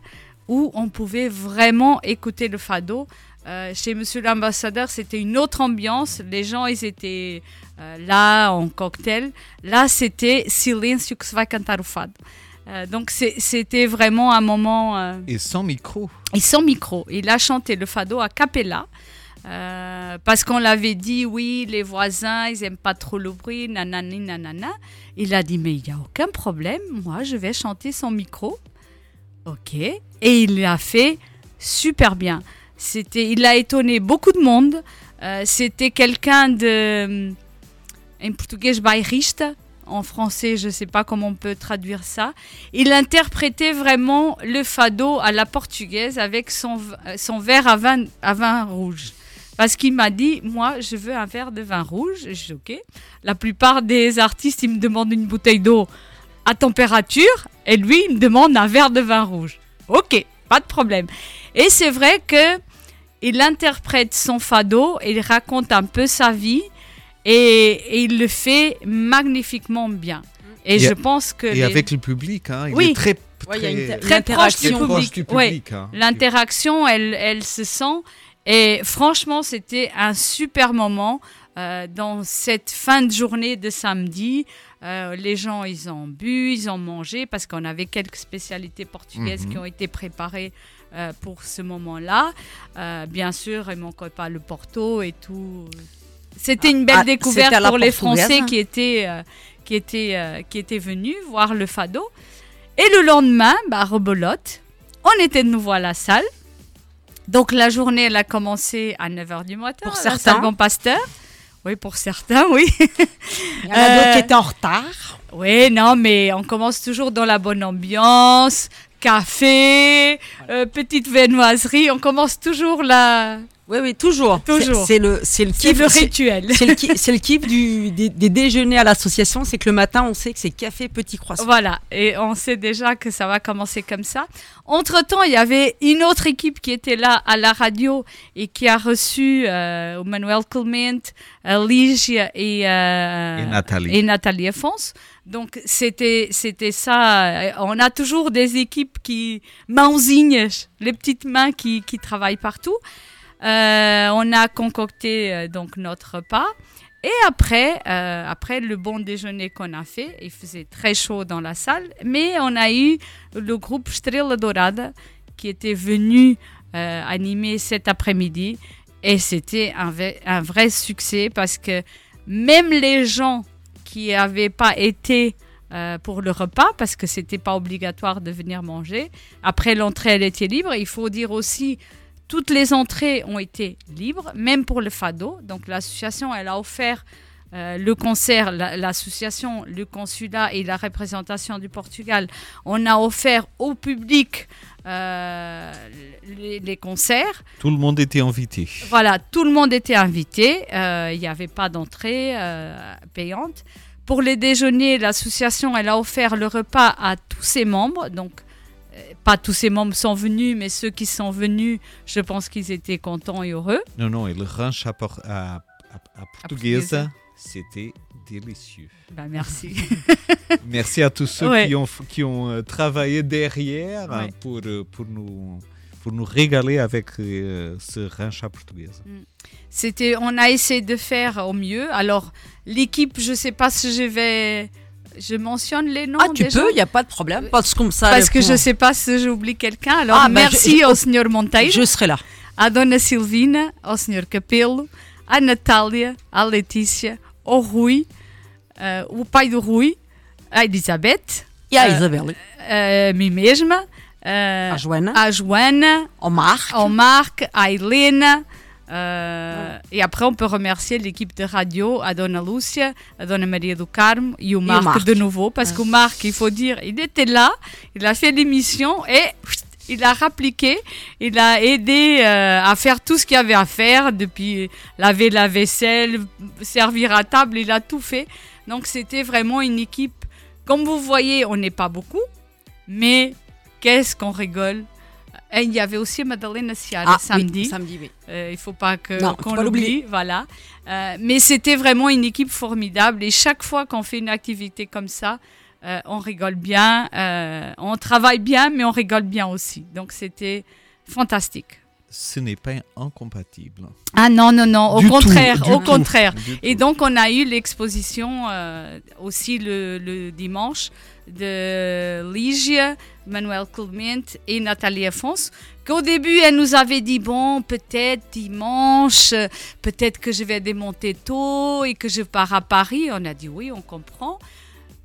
où on pouvait vraiment écouter le fado. Euh, chez Monsieur l'ambassadeur, c'était une autre ambiance. Les gens, ils étaient euh, là en cocktail. Là, c'était silêncio que se vai cantar o fado. Euh, donc c'était vraiment un moment Et sans micro. et sans micro. Il a chanté le fado a cappella. Euh, parce qu'on l'avait dit, oui, les voisins, ils aiment pas trop le bruit, nanani, nanana. Il a dit, mais il n'y a aucun problème, moi, je vais chanter sans micro. Ok. Et il l'a fait super bien. C'était, il a étonné beaucoup de monde. Euh, C'était quelqu'un de. En portugais, bairrista. En français, je ne sais pas comment on peut traduire ça. Il interprétait vraiment le fado à la portugaise avec son, euh, son verre à vin, à vin rouge. Parce qu'il m'a dit, moi, je veux un verre de vin rouge. Je dis, OK. La plupart des artistes, ils me demandent une bouteille d'eau à température. Et lui, il me demande un verre de vin rouge. OK, pas de problème. Et c'est vrai que il interprète son fado, il raconte un peu sa vie et, et il le fait magnifiquement bien. Et, Et je pense que Et les- avec le public, hein, il Oui. est très, Ouais, il y a une très, très proche du public. du Ouais. public, hein. L'interaction, elle, elle se sent. Et franchement, c'était un super moment euh, dans cette fin de journée de samedi. Euh, les gens, ils ont bu, ils ont mangé parce qu'on avait quelques spécialités portugaises Mhm. qui ont été préparées euh, pour ce moment-là. Bien sûr, il manquait pas le Porto et tout. C'était une belle Ah, découverte pour les Français hein. qui étaient, qui, étaient, qui étaient venus voir le fado. Et le lendemain, bah, rebolote, on était de nouveau à la salle. Donc la journée, elle a commencé à 9h du matin. Pour certains. Bon Pasteur. Oui, pour certains, oui. Il y en a d'autres Euh, qui étaient en retard. Oui, non, mais on commence toujours dans la bonne ambiance. Café, euh, petite viennoiserie. On commence toujours la... Oui, oui, toujours. Toujours. C'est le, c'est le C'est kiff. le rituel. C'est le, le kiff du, des, des déjeuners à l'association, c'est que le matin, on sait que c'est café, petit croissant. Voilà, et on sait déjà que ça va commencer comme ça. Entre-temps, il y avait une autre équipe qui était là à la radio et qui a reçu euh, Manuel Clement, euh, Ligia et, euh, Et Nathalie. et Nathalie Afonso. Donc, c'était c'était ça. On a toujours des équipes qui... Mãozinhas, les petites mains qui, qui travaillent partout. Euh, on a concocté euh, donc notre repas. Et après, euh, après le bon déjeuner qu'on a fait, il faisait très chaud dans la salle, mais on a eu le groupe Strela Dorada qui était venu animer cet après-midi. Et c'était un, vrai- succès parce que même les gens qui n'avaient pas été pour le repas, parce que c'était pas obligatoire de venir manger, après l'entrée, elle était libre. Il faut dire aussi, toutes les entrées ont été libres, même pour le fado. Donc l'association, elle a offert euh, le concert, la- l'association, le consulat et la représentation du Portugal. On a offert au public euh, les, les concerts. Tout le monde était invité. Voilà, tout le monde était invité. euh, Il n'y avait pas d'entrée payante. Pour les déjeuners, l'association elle a offert le repas à tous ses membres. Donc, pas tous ses membres sont venus, mais ceux qui sont venus, je pense qu'ils étaient contents et heureux. Non, non, et le ranch à, por- à, à- à portuguesa, c'était délicieux. Ben, merci. Merci à tous ceux Ouais. qui ont, qui ont euh, travaillé derrière hein, Ouais. pour, euh, pour, nous, pour nous régaler avec euh, ce ranch à portuguesa. C'était, on a essayé de faire au mieux. Alors, l'équipe, je sais pas si je vais, je mentionne les noms. Ah, tu des peux, il n'y a pas de problème. Parce, comme ça, Parce que point- je sais pas si j'oublie quelqu'un. Alors, Ah, bah, merci je- au Sr. Monteiro. Je serai là. À Dona Silvina, ao Sr. Capelo, à Natália, à Letícia, ao Rui, eh, o pai do Rui, a Elizabeth. E a eh, Isabelle. a mim mesma. A Joana. A Joana. Ao Marc. Ao Marc, à Helena. Eh, E après, on peut remercier l'équipe de radio, a Dona Lúcia, a Dona Maria do Carmo e o Marc, Marc. de nouveau. Parce que o Marc, il faut dire, il était là, il a fait l'émission et il a rappliqué, il a aidé euh, à faire tout ce qu'il y avait à faire, depuis laver la vaisselle, servir à table, il a tout fait. Donc c'était vraiment une équipe, comme vous voyez, on n'est pas beaucoup, mais qu'est-ce qu'on rigole? Et il y avait aussi Madalena Ciara Ah, oui, samedi. samedi, oui. Euh, il faut pas qu'on l'oublie, voilà. Euh, mais c'était vraiment une équipe formidable et chaque fois qu'on fait une activité comme ça, euh, on rigole bien, euh, on travaille bien, mais on rigole bien aussi. Donc c'était fantastique. Ce n'est pas incompatible. Ah non, non, non, au Du tout, contraire, du au tout, contraire. Et donc, on a eu l'exposition euh, aussi le, le dimanche de Ligia, Manuel Clement et Nathalie Afonso, qu'au début, elle nous avait dit, bon, peut-être dimanche, peut-être que je vais démonter tôt et que je pars à Paris. On a dit, oui, on comprend.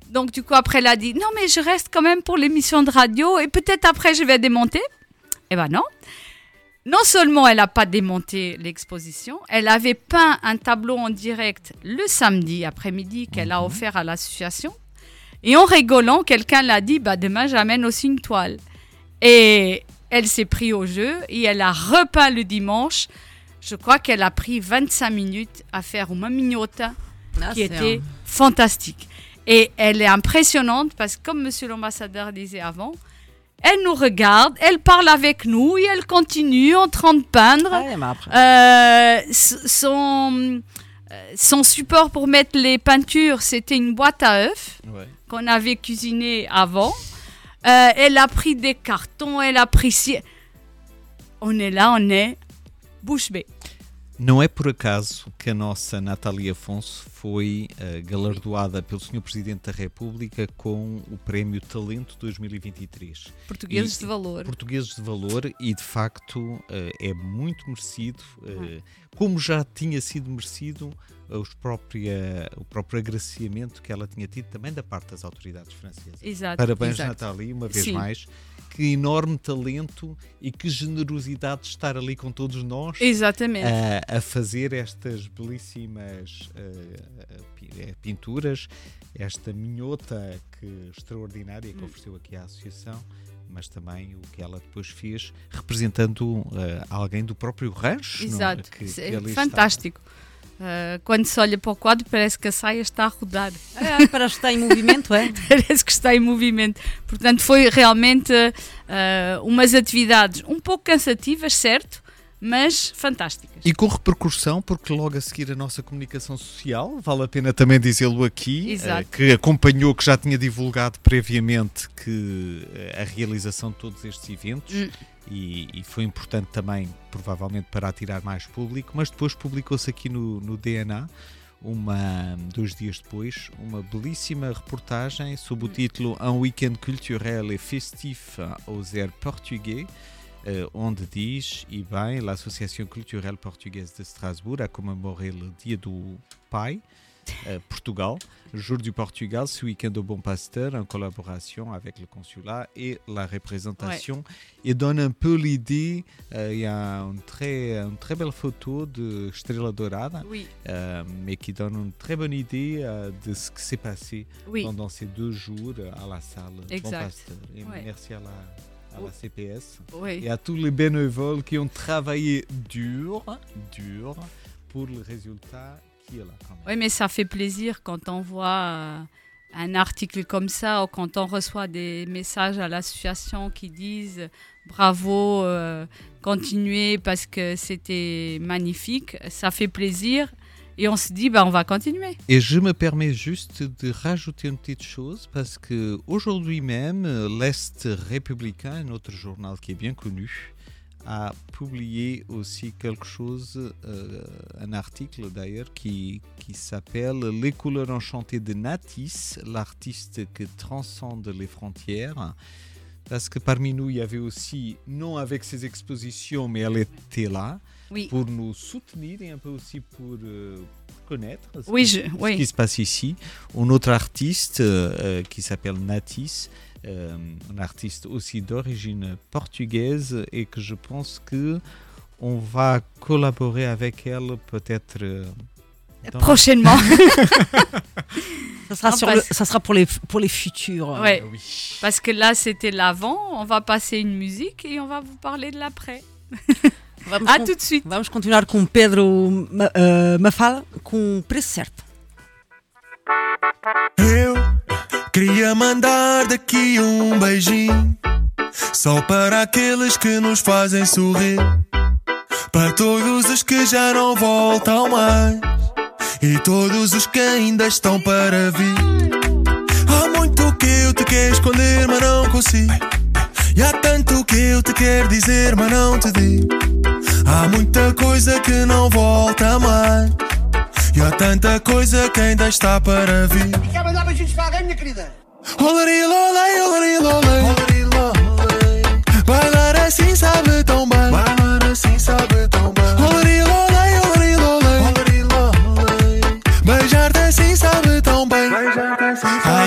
Donc, du coup, après, elle a dit, non, mais je reste quand même pour l'émission de radio et peut-être après, je vais démonter. Eh ben non. Non seulement elle n'a pas démonté l'exposition, elle avait peint un tableau en direct le samedi après-midi qu'elle a offert à l'association. Et en rigolant, quelqu'un l'a dit bah, Demain, j'amène aussi une toile. Et elle s'est pris au jeu et elle a repeint le dimanche. Je crois qu'elle a pris 25 minutes à faire une mignota Ah, qui était un- fantastique. Et elle est impressionnante parce que, comme monsieur l'ambassadeur disait avant, elle nous regarde, elle parle avec nous et elle continue en train de peindre. Euh, son, euh, son support pour mettre les peintures, c'était une boîte à œufs Ouais. Qu'on avait cuisiné avant. Euh, elle a pris des cartons, elle a pris... On est là, on est bouche bée. Não é por acaso que a nossa Natália Afonso foi eh, galardoada pelo Sr. Presidente da República com o Prémio Talento 2023. Portugueses E- de valor. Portugueses de valor e de facto eh, é muito merecido, eh, como já tinha sido merecido os própria, o próprio agraciamento que ela tinha tido também da parte das autoridades francesas. Exato, Parabéns, exato. Natália, uma vez Sim. mais. Que enorme talento e que generosidade de estar ali com todos nós Exatamente. a, a fazer estas belíssimas eh, pinturas, esta minhota que, extraordinária Hum. que ofereceu aqui à associação, mas também o que ela depois fez representando eh, alguém do próprio rancho. não é? Exato. Que- que está. fantástico. Uh, quando se olha para o quadro, parece que a saia está a rodar. É, parece que está em movimento, é? parece que está em movimento. Portanto, foi realmente uh, umas atividades um pouco cansativas, certo? Mas fantásticas. E com repercussão, porque logo a seguir a nossa comunicação social, vale a pena também dizê-lo aqui, Exato. eh, que acompanhou, que já tinha divulgado previamente que eh, a realização de todos estes eventos Hum. E, e foi importante também, provavelmente, para atirar mais público, mas depois publicou-se aqui no, no DNA uma, dois dias depois, uma belíssima reportagem sob o título Un week-end culturel et festif aux airs portugais, eh, onde diz, e bem, l'Association culturelle portugaise de Strasbourg a commémoré le Dia do Pai, Portugal, Jour du Portugal, ce week-end au Bon Pasteur, en collaboration avec le consulat et la représentation. Et donne un peu l'idée, euh, il y a une très, une très belle photo de Estrela Dourada, Oui. euh, mais qui donne une très bonne idée euh, de ce qui s'est passé Oui. pendant ces deux jours euh, à la salle Bon Exact. Pasteur. Et Ouais. merci à la, à la CPS Oui. et à tous les bénévoles qui ont travaillé dur, dur, pour le résultat qui est là quand même. Oui, mais ça fait plaisir quand on voit euh, un article comme ça ou quand on reçoit des messages à l'association qui disent bravo, euh, continuez parce que c'était magnifique. Ça fait plaisir et on se dit bah, on va continuer. Et je me permets juste de rajouter une petite chose parce que aujourd'hui même, euh, l'Est républicain, un autre journal qui est bien connu, a publié aussi quelque chose, euh, un article d'ailleurs, qui, qui s'appelle Les couleurs enchantées de Natis, l'artiste qui transcende les frontières. Parce que parmi nous, il y avait aussi, non avec ses expositions, mais elle était là Oui. pour nous soutenir et un peu aussi pour, euh, connaître ce, Oui, qui, je- ce oui. qui se passe ici. Un autre artiste euh, qui s'appelle Natis, euh, un artiste aussi d'origine portugaise et que je pense que on va collaborer avec elle peut-être euh, dans- Prochainement. Ça sera, Non, sur parce- le- ça sera pour, les, pour les futurs. euh, Ouais. Parce que là c'était l'avant, on va passer une musique et on va vous parler de l'après. Vamos tout de suite. Vamos continuar com Pedro eh, Mafala com preço certo. Eu queria mandar daqui um beijinho Só para aqueles que nos fazem sorrir Para todos os que já não voltam mais E todos os que ainda estão para vir. Há muito que eu te quero esconder, mas não consigo. E há tanto que eu te quero dizer, mas não te digo. Há muita coisa que não volta mais E há tanta coisa que ainda está para vir. Quer mandar beijinhos para alguém, minha querida? Olari lolei, olari lolei Bailar assim sabe tão bem. Bailar assim sabe tão bem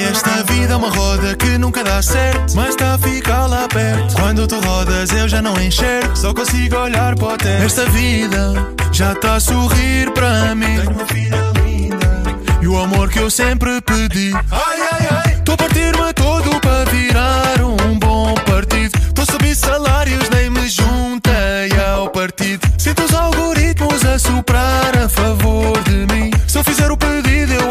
esta vida é uma roda que nunca dá certo Mas está a ficar lá perto. Quando tu rodas eu já não enxergo Só consigo olhar para o teto. Esta vida já está a sorrir para mim. Tenho uma filha linda E o amor que eu sempre pedi. Ai, ai, ai. Estou a partir-me todo para virar um bom partido. Estou a subir salários, nem me juntei ao partido. Sinto os algoritmos a soprar a favor de mim. Se eu fizer o pedido eu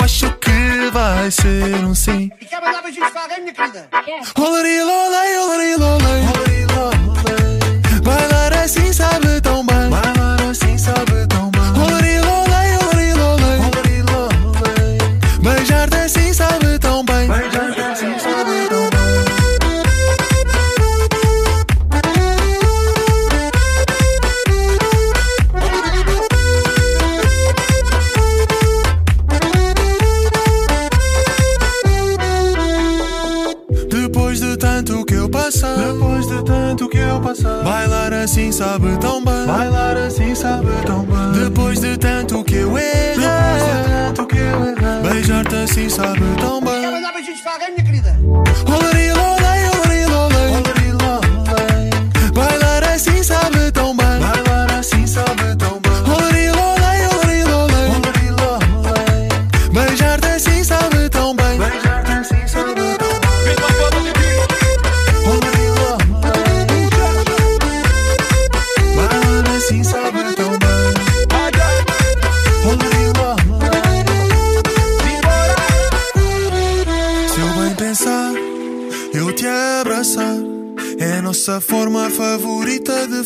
vai ser um sim. E quer mandar beijinhos para alguém, minha querida? Olari lolei, olari lolei Bailar assim sabe tão bem. Bailar assim sabe assim sabe tão bem. Bailar assim sabe tão bem. Depois de tanto que eu errei. Beijar-te assim sabe tão bem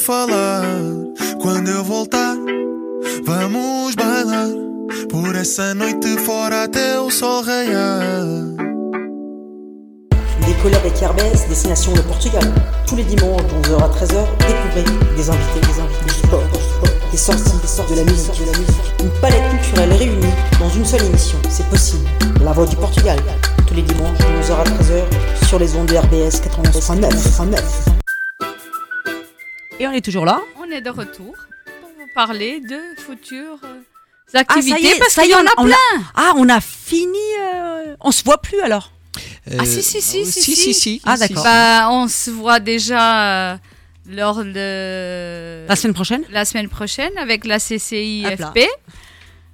falar. Quando eu voltar, noite. Des Destination le Portugal. Tous les dimanches de 11h à 13h, découvrez des invités, des invités, du sport, des sorties, des sorties de la musique, de la musique. Une palette culturelle réunie dans une seule émission. C'est possible. La Voix du Portugal, tous les dimanches de 11h à 13h sur les ondes de RBS 91.9. Et on est toujours là. On est de retour pour vous parler de futures euh, Ah, activités ça y est, parce qu'il y en a on plein. Ah, on a fini. euh, On se voit plus alors. Ah si si si Euh, si si, si, si. Ah, si, d'accord. si. Bah, on se voit déjà euh, lors de La semaine prochaine la semaine prochaine avec la Hop là. CCIFP.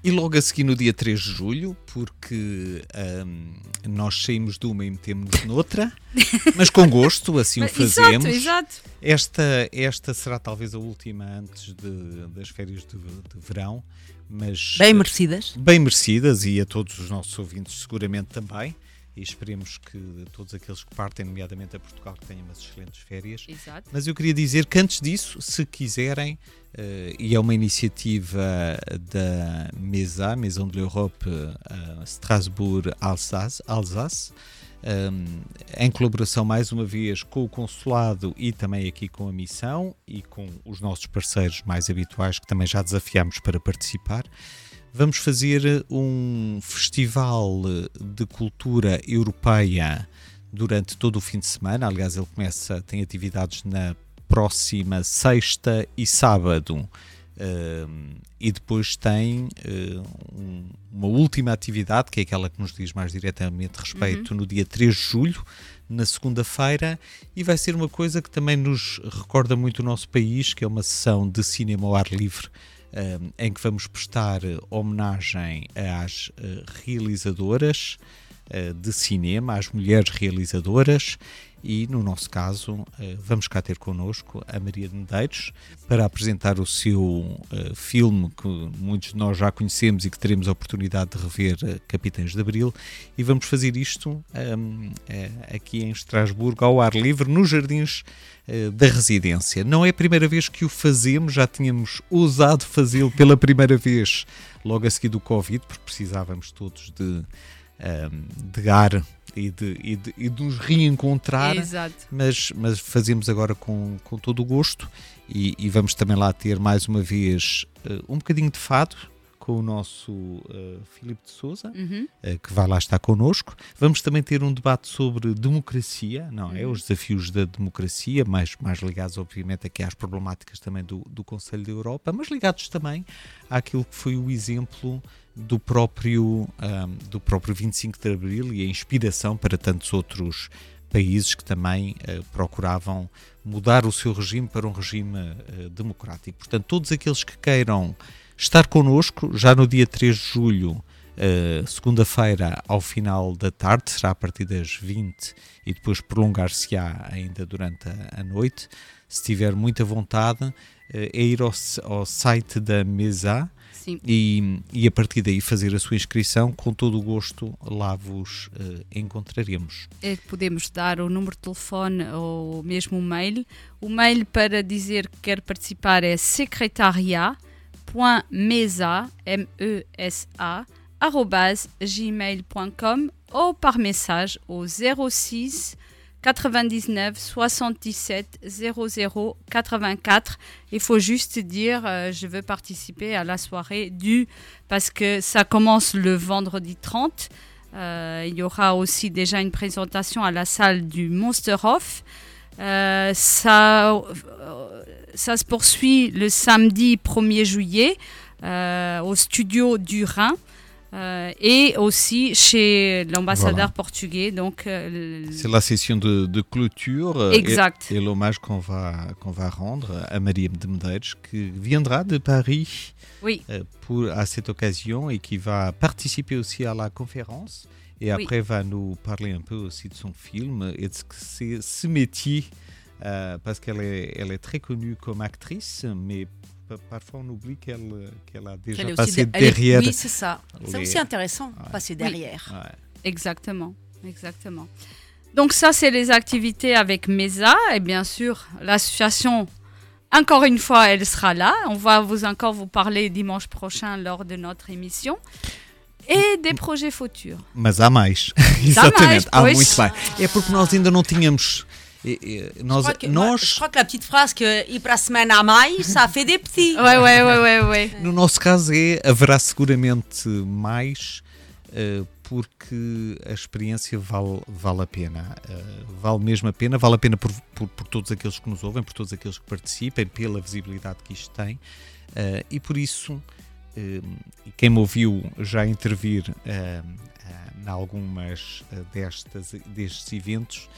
E logo a seguir no dia 3 de julho, porque ahm, nós saímos de uma e metemos-nos noutra, mas com gosto, assim o fazemos. Exato, exato. Esta, esta será talvez a última antes de- das férias de, de verão, mas Bem merecidas. bem merecidas e a todos os nossos ouvintes seguramente também. E esperemos que todos aqueles que partem, nomeadamente a Portugal, que tenham umas excelentes férias. Exato. Mas eu queria dizer que antes disso, se quiserem, eh, e é uma iniciativa da MESA, Maison de l'Europe eh, Strasbourg Alsace, Alsace eh, em colaboração mais uma vez com o consulado e também aqui com a missão e com os nossos parceiros mais habituais que também já desafiamos para participar. Vamos fazer um festival de cultura europeia durante todo o fim de semana. Aliás, ele começa, tem atividades na próxima sexta e sábado. Um, e depois tem uh, um- uma última atividade, que é aquela que nos diz mais diretamente respeito, no dia 3 de julho, na segunda-feira, e vai ser uma coisa que também nos recorda muito o nosso país, que é uma sessão de cinema ao ar livre, em que vamos prestar eh, homenagem às eh, realizadoras eh, de cinema, às mulheres realizadoras, e no nosso caso eh, vamos cá ter connosco a Maria de Medeiros para apresentar o seu eh, filme que muitos de nós já conhecemos e que teremos a oportunidade de rever, eh, Capitães de Abril, e vamos fazer isto eh, aqui em Estrasburgo, ao ar livre, nos jardins eh, da residência. Não é a primeira vez que o fazemos, já tínhamos ousado fazê-lo pela primeira vez logo a seguir do Covid, porque precisávamos todos de, hum, de ar e de, e, de, e de nos reencontrar Exato. mas, mas fazemos agora com, com todo o gosto e, e vamos também lá ter mais uma vez eh, um bocadinho de fado com o nosso eh, Filipe de Souza, Uhum. eh, que vai lá estar connosco. Vamos também ter um debate sobre democracia, não é? Os desafios da democracia, mais, mais ligados, obviamente, aqui às problemáticas também do, do Conselho da Europa, mas ligados também àquilo que foi o exemplo do próprio, ahm, do próprio 25 de Abril e a inspiração para tantos outros países que também eh, procuravam mudar o seu regime para um regime eh, democrático. Portanto, todos aqueles que queiram estar connosco, já no dia 3 de julho, eh, segunda-feira, ao final da tarde, será a partir das 20 e depois prolongar-se-á ainda durante a, noite. Se tiver muita vontade, eh, é ir ao, site da Mesa e, e a partir daí fazer a sua inscrição. Com todo o gosto, lá vos eh, encontraremos. É que podemos dar o número de telefone ou mesmo o mail. O mail para dizer que quer participar é secretariat.mesa, M-E-S-A, arrobase gmail.com ou par message au 06 99 77 00 84. Il faut juste dire euh, je veux participer à la soirée du parce que ça commence le vendredi 30. Euh, il y aura aussi déjà une présentation à la salle du Monster Off. Euh, ça, ça se poursuit le samedi 1er juillet euh, au studio du Rhin. euh, et aussi chez l'ambassadeur Voilà. portugais. Donc, euh, C'est la session de, de clôture Exact. et, et l'hommage qu'on va, qu'on va rendre à Maria de Medeiros, qui viendra de Paris Oui. pour, à cette occasion et qui va participer aussi à la conférence. Et Oui. après, va nous parler un peu aussi de son film et de ce, que c'est ce métier, euh, parce qu'elle est, elle est très connue comme actrice, mais pa- parfois on oublie qu'elle a déjà passé de- elle est- derrière. oui, c'est ça. C'est aussi intéressant, Ouais. passer derrière. Ouais. Exactement, exactement. Donc ça, c'est les activités avec MESA et bien sûr l'association. Encore une fois, elle sera là. On va vous encore vous parler dimanche prochain lors de notre émission. Et des projets futurs. Mas há mais. Mas há Exatamente, mais, há muito mais. É porque nós ainda não tínhamos. E- e nós, Je crois, que, moi, nós je crois que la petite phrase que ir para a semana a mais, ça fait des petits. Ouais, ouais, ouais, ouais, ouais. No nosso caso é, haverá seguramente mais, eh, porque a experiência vale, vale a pena. Eh, vale mesmo a pena, vale a pena por, por, por todos aqueles que nos ouvem, por todos aqueles que participem, pela visibilidade que isto tem. eh, e por isso, quem me ouviu já intervir em algumas destas, destes eventos,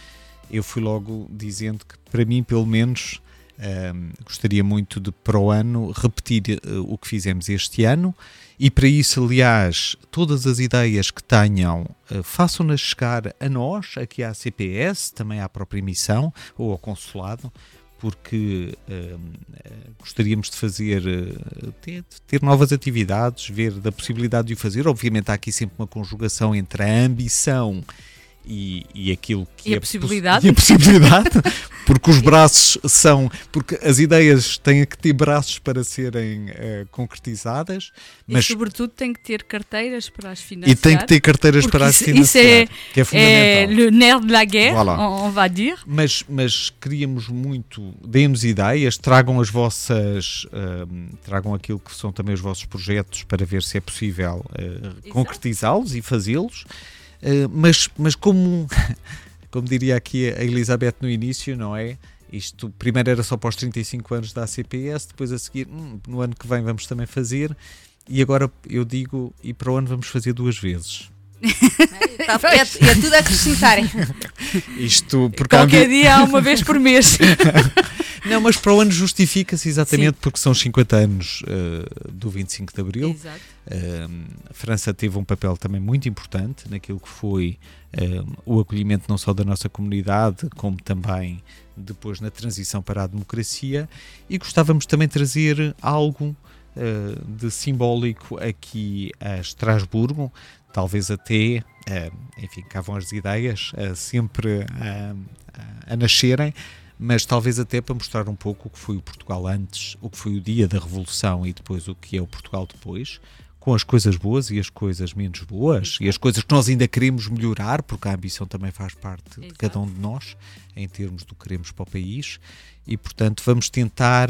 eu fui logo dizendo que, para mim, pelo menos, um, gostaria muito de, para o ano, repetir uh, o que fizemos este ano e, para isso, aliás, todas as ideias que tenham, uh, façam-nas chegar a nós, aqui à CPS, também à própria emissão ou ao consulado, porque um, uh, gostaríamos de fazer, ter, ter novas atividades, ver da possibilidade de o fazer. Obviamente, há aqui sempre uma conjugação entre a ambição e, e aquilo que E a é possibilidade. e a possibilidade, porque os braços são, porque as ideias têm que ter braços para serem eh, concretizadas, mas e sobretudo tem que ter carteiras para as e financiar. tem que ter carteiras para as financiar, isso é, que é é fundamental. le nerf de la guerre, Voilà. on, on va dire. Mas, mas queríamos muito, deem-nos ideias, tragam as vossas, ahm, tragam aquilo que são também os vossos projetos para ver se é possível eh, concretizá-los e fazê-los. Eh, mas, mas como, como diria aqui a Elizabeth no início, não é? Isto primeiro era só para os 35 anos da ACPS, depois a seguir, hum, no ano que vem vamos também fazer, e agora eu digo, e para o ano vamos fazer duas vezes. Tá, e, é, e é tudo a acrescentarem. Isto Qualquer ambi- dia há uma vez por mês. Não, mas para o ano justifica-se exatamente porque são os 50 anos eh, do 25 de Abril. Exato. Eh, a França teve um papel também muito importante naquilo que foi eh, o acolhimento não só da nossa comunidade, como também depois na transição para a democracia. E gostávamos também de trazer algo de simbólico aqui a Estrasburgo, talvez até, eh, enfim, cá vão as ideias eh, sempre a- a- a nascerem mas talvez até para mostrar um pouco o que foi o Portugal antes, o que foi o dia da Revolução e depois o que é o Portugal depois, com as coisas boas e as coisas menos boas e as coisas que nós ainda queremos melhorar, porque a ambição também faz parte de cada um de nós, em termos do que queremos para o país, e portanto vamos tentar,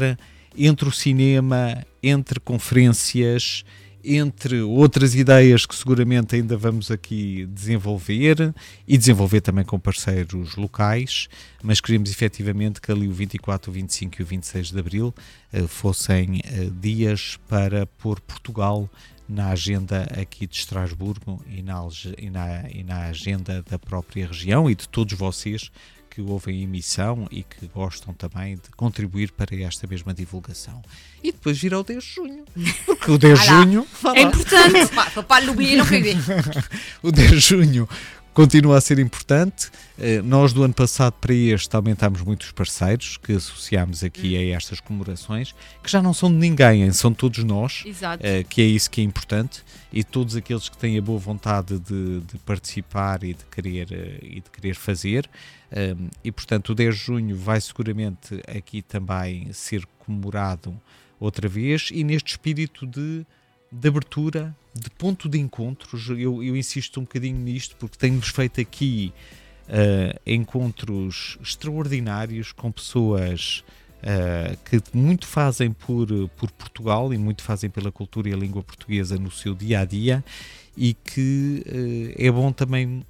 entre o cinema, entre conferências, entre outras ideias que seguramente ainda vamos aqui desenvolver e desenvolver também com parceiros locais, mas queremos efetivamente que ali o 24, o 25 e o 26 de Abril eh, fossem eh, dias para pôr Portugal na agenda aqui de Estrasburgo e na, e, na, e na agenda da própria região e de todos vocês que ouvem a emissão e que gostam também de contribuir para esta mesma divulgação. E depois vir ao 10 de junho. Porque o 10 de junho. É importante. O 10 de junho continua a ser importante. Eh, Nós, do ano passado para este, aumentámos muitos parceiros que associámos aqui a estas comemorações, que já não são de ninguém, são todos nós, Exato. eh, que é isso que é importante, e todos aqueles que têm a boa vontade de, de participar e de querer, eh, e de querer fazer. E portanto, o 10 de junho vai seguramente aqui também ser comemorado outra vez, e neste espírito de de abertura, de ponto de encontros. Eu, eu insisto um bocadinho nisto porque tenho-vos feito aqui uh, encontros extraordinários com pessoas uh, que muito fazem por, por Portugal e muito fazem pela cultura e a língua portuguesa no seu dia a dia e que uh, é bom também.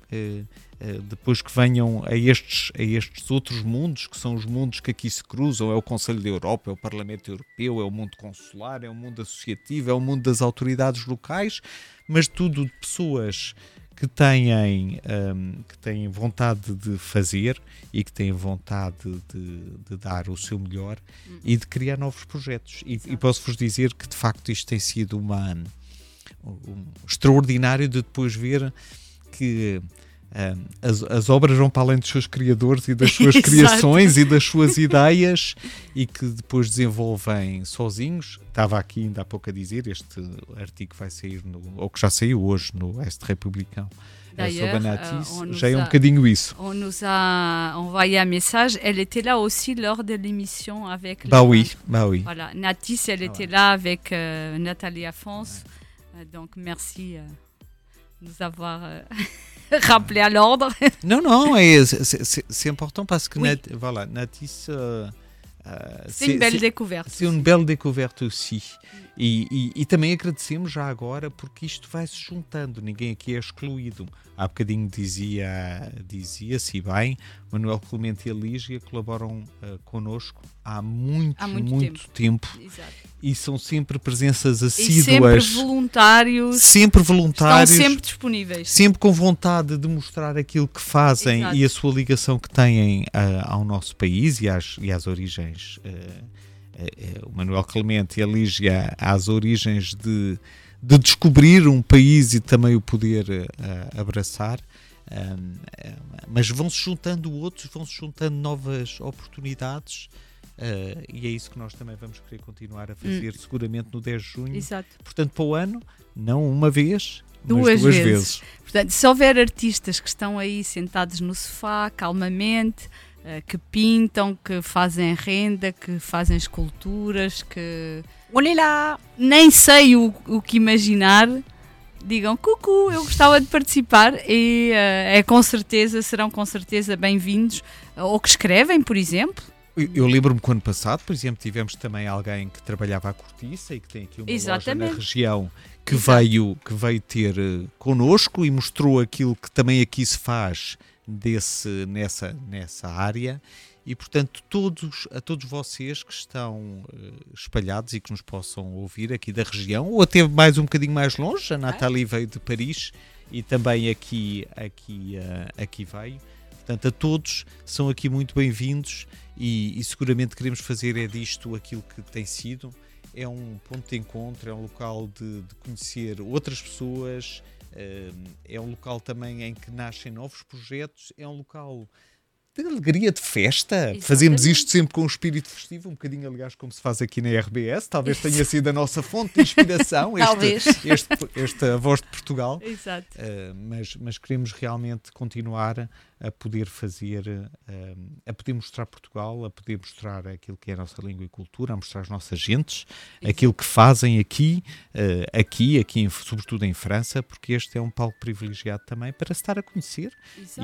Uh, depois que venham a estes, a estes outros mundos, que são os mundos que aqui se cruzam, é o Conselho da Europa, é o Parlamento Europeu, é o mundo consular, é o mundo associativo, é o mundo das autoridades locais, mas tudo de pessoas que têm, um, que têm vontade de fazer e que têm vontade de, de dar o seu melhor e de criar novos projetos. E, e posso-vos dizer que de facto isto tem sido uma, um, extraordinário de depois ver que um, as, as, obras vão para além dos seus criadores e das suas criações e das suas ideias e que depois desenvolvem sozinhos. Estava aqui ainda há pouco a dizer, este artigo vai sair, no, ou que já saiu hoje no Este Republicão. Sobre a Natis, euh, já é um bocadinho isso. On nous a envoyé un message. Elle était là aussi lors de l'émission avec. Bah oui, bah oui. Voilà, Natis, elle Ah était ouais. là avec euh, Nathalie Afonso. Ouais. donc merci euh, de nous avoir. rappeler à l'ordre. Non, non, c'est- important parce que Oui. Nat- voilà, Natis. euh, euh, C'est une belle découverte. C'est une belle découverte aussi. E, e, e também agradecemos já agora porque isto vai se juntando, ninguém aqui é excluído. Há bocadinho dizia, dizia-se e bem, Manuel Clemente e a Lígia colaboram uh, connosco há muito, Há muito muito tempo, Exato. e são sempre presenças E sempre assíduas, voluntários. sempre voluntários, Estão sempre disponíveis. sempre com vontade de mostrar aquilo que fazem Exato. e a sua ligação que têm ah, ao nosso país e às, e às origens. ah, o Manuel Clemente e a Lígia às origens de, de descobrir um país e também o poder ah, abraçar. Ah, ah, mas vão-se juntando outros, vão-se juntando novas oportunidades. ah, e é isso que nós também vamos querer continuar a fazer, seguramente no 10 de junho. Hum. Exato. Portanto, para o ano, não uma vez, Duas, mas duas vezes. vezes. Portanto, se houver artistas que estão aí sentados no sofá, calmamente, eh, que pintam, que fazem renda, que fazem esculturas, que. Olhem lá! Nem sei o, o que imaginar. Digam, cucu, eu gostava de participar e eh, é com certeza, serão com certeza bem-vindos. Ou que escrevem, por exemplo. Eu- Eu lembro-me que ano passado, por exemplo, tivemos também alguém que trabalhava à cortiça e que tem aqui uma loja Exatamente. na região que Exato. veio, que veio ter eh, connosco e mostrou aquilo que também aqui se faz desse, nessa, nessa área. E, portanto, todos, a todos vocês que estão eh, espalhados e que nos possam ouvir aqui da região, ou até mais um bocadinho mais longe, a Nathalie veio de Paris e também aqui, aqui, eh, aqui veio. Portanto, a todos são aqui muito bem-vindos e, e seguramente queremos fazer é disto aquilo que tem sido. É um ponto de encontro, é um local de, de conhecer outras pessoas, é um local também em que nascem novos projetos, é um local de alegria, de festa. Fazemos isto sempre com um espírito festivo, um bocadinho, aliás, como se faz aqui na RBS. Talvez tenha sido a nossa fonte de inspiração, este, este, esta voz de Portugal. Exato. Uh, mas, mas queremos realmente continuar a poder fazer, uh, a poder mostrar Portugal, a poder mostrar aquilo que é a nossa língua e cultura, a mostrar as nossas gentes, aquilo que fazem aqui, uh, aqui, aqui em- sobretudo em França, porque este é um palco privilegiado também para se estar a conhecer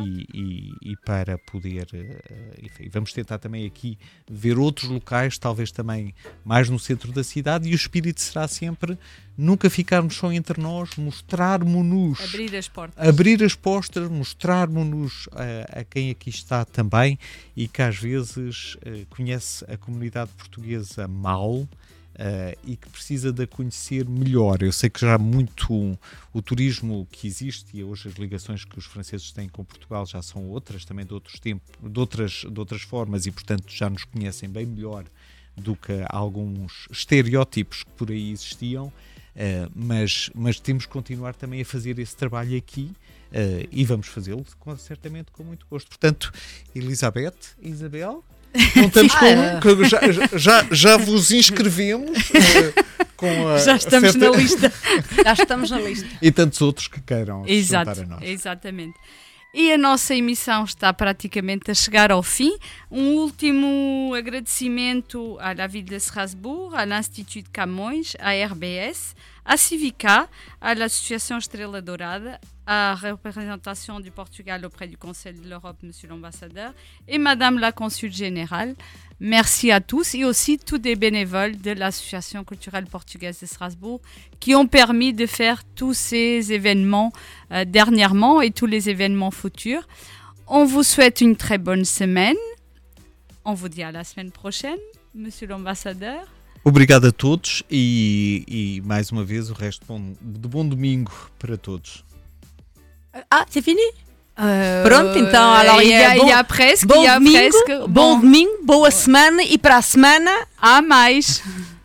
e, e- e para poder, uh, enfim, vamos tentar também aqui ver outros locais, talvez também mais no centro da cidade, e o espírito será sempre nunca ficarmos só entre nós, mostrarmos-nos Abrir as portas. abrir as postas, mostrarmos-nos a, a quem aqui está também e que às vezes eh, conhece a comunidade portuguesa mal eh, e que precisa de a conhecer melhor. Eu sei que já muito o turismo que existe e hoje as ligações que os franceses têm com Portugal já são outras, também de outros tempos, de outras, de outras formas e portanto já nos conhecem bem melhor do que alguns estereótipos que por aí existiam. Uh, mas, mas temos que continuar também a fazer esse trabalho aqui uh, e vamos fazê-lo com- certamente com muito gosto. Portanto, Elizabeth, Isabel, contamos Ah, com, já, já, já vos inscrevemos uh, com a Já estamos certa- na lista. Já estamos na lista. e tantos outros que queiram Exato, a nós. exatamente. E a nossa emissão está praticamente a chegar ao fim. Um último agradecimento à Ville de Strasbourg, à l'Institut de Camões, à RBS, à Civica, à l'Association Estrela Dourada, à représentation du Portugal auprès du Conseil de l'Europe, Monsieur l'Ambassadeur, et Madame la Consul Générale. Merci à tous et aussi tous les bénévoles de l'Association culturelle portugaise de Strasbourg qui ont permis de faire tous ces événements euh, dernièrement et tous les événements futurs. On vous souhaite une très bonne semaine. On vous dit à la semaine prochaine, Monsieur l'Ambassadeur. Obrigado a todos e, e mais uma vez o resto bom, de bom domingo para todos. Ah, c'est fini? Euh, Pronto, então, alors, il y a, il y a presque, bom il y a domingo, presque. bom domingo, boa semana e para a semana há mais.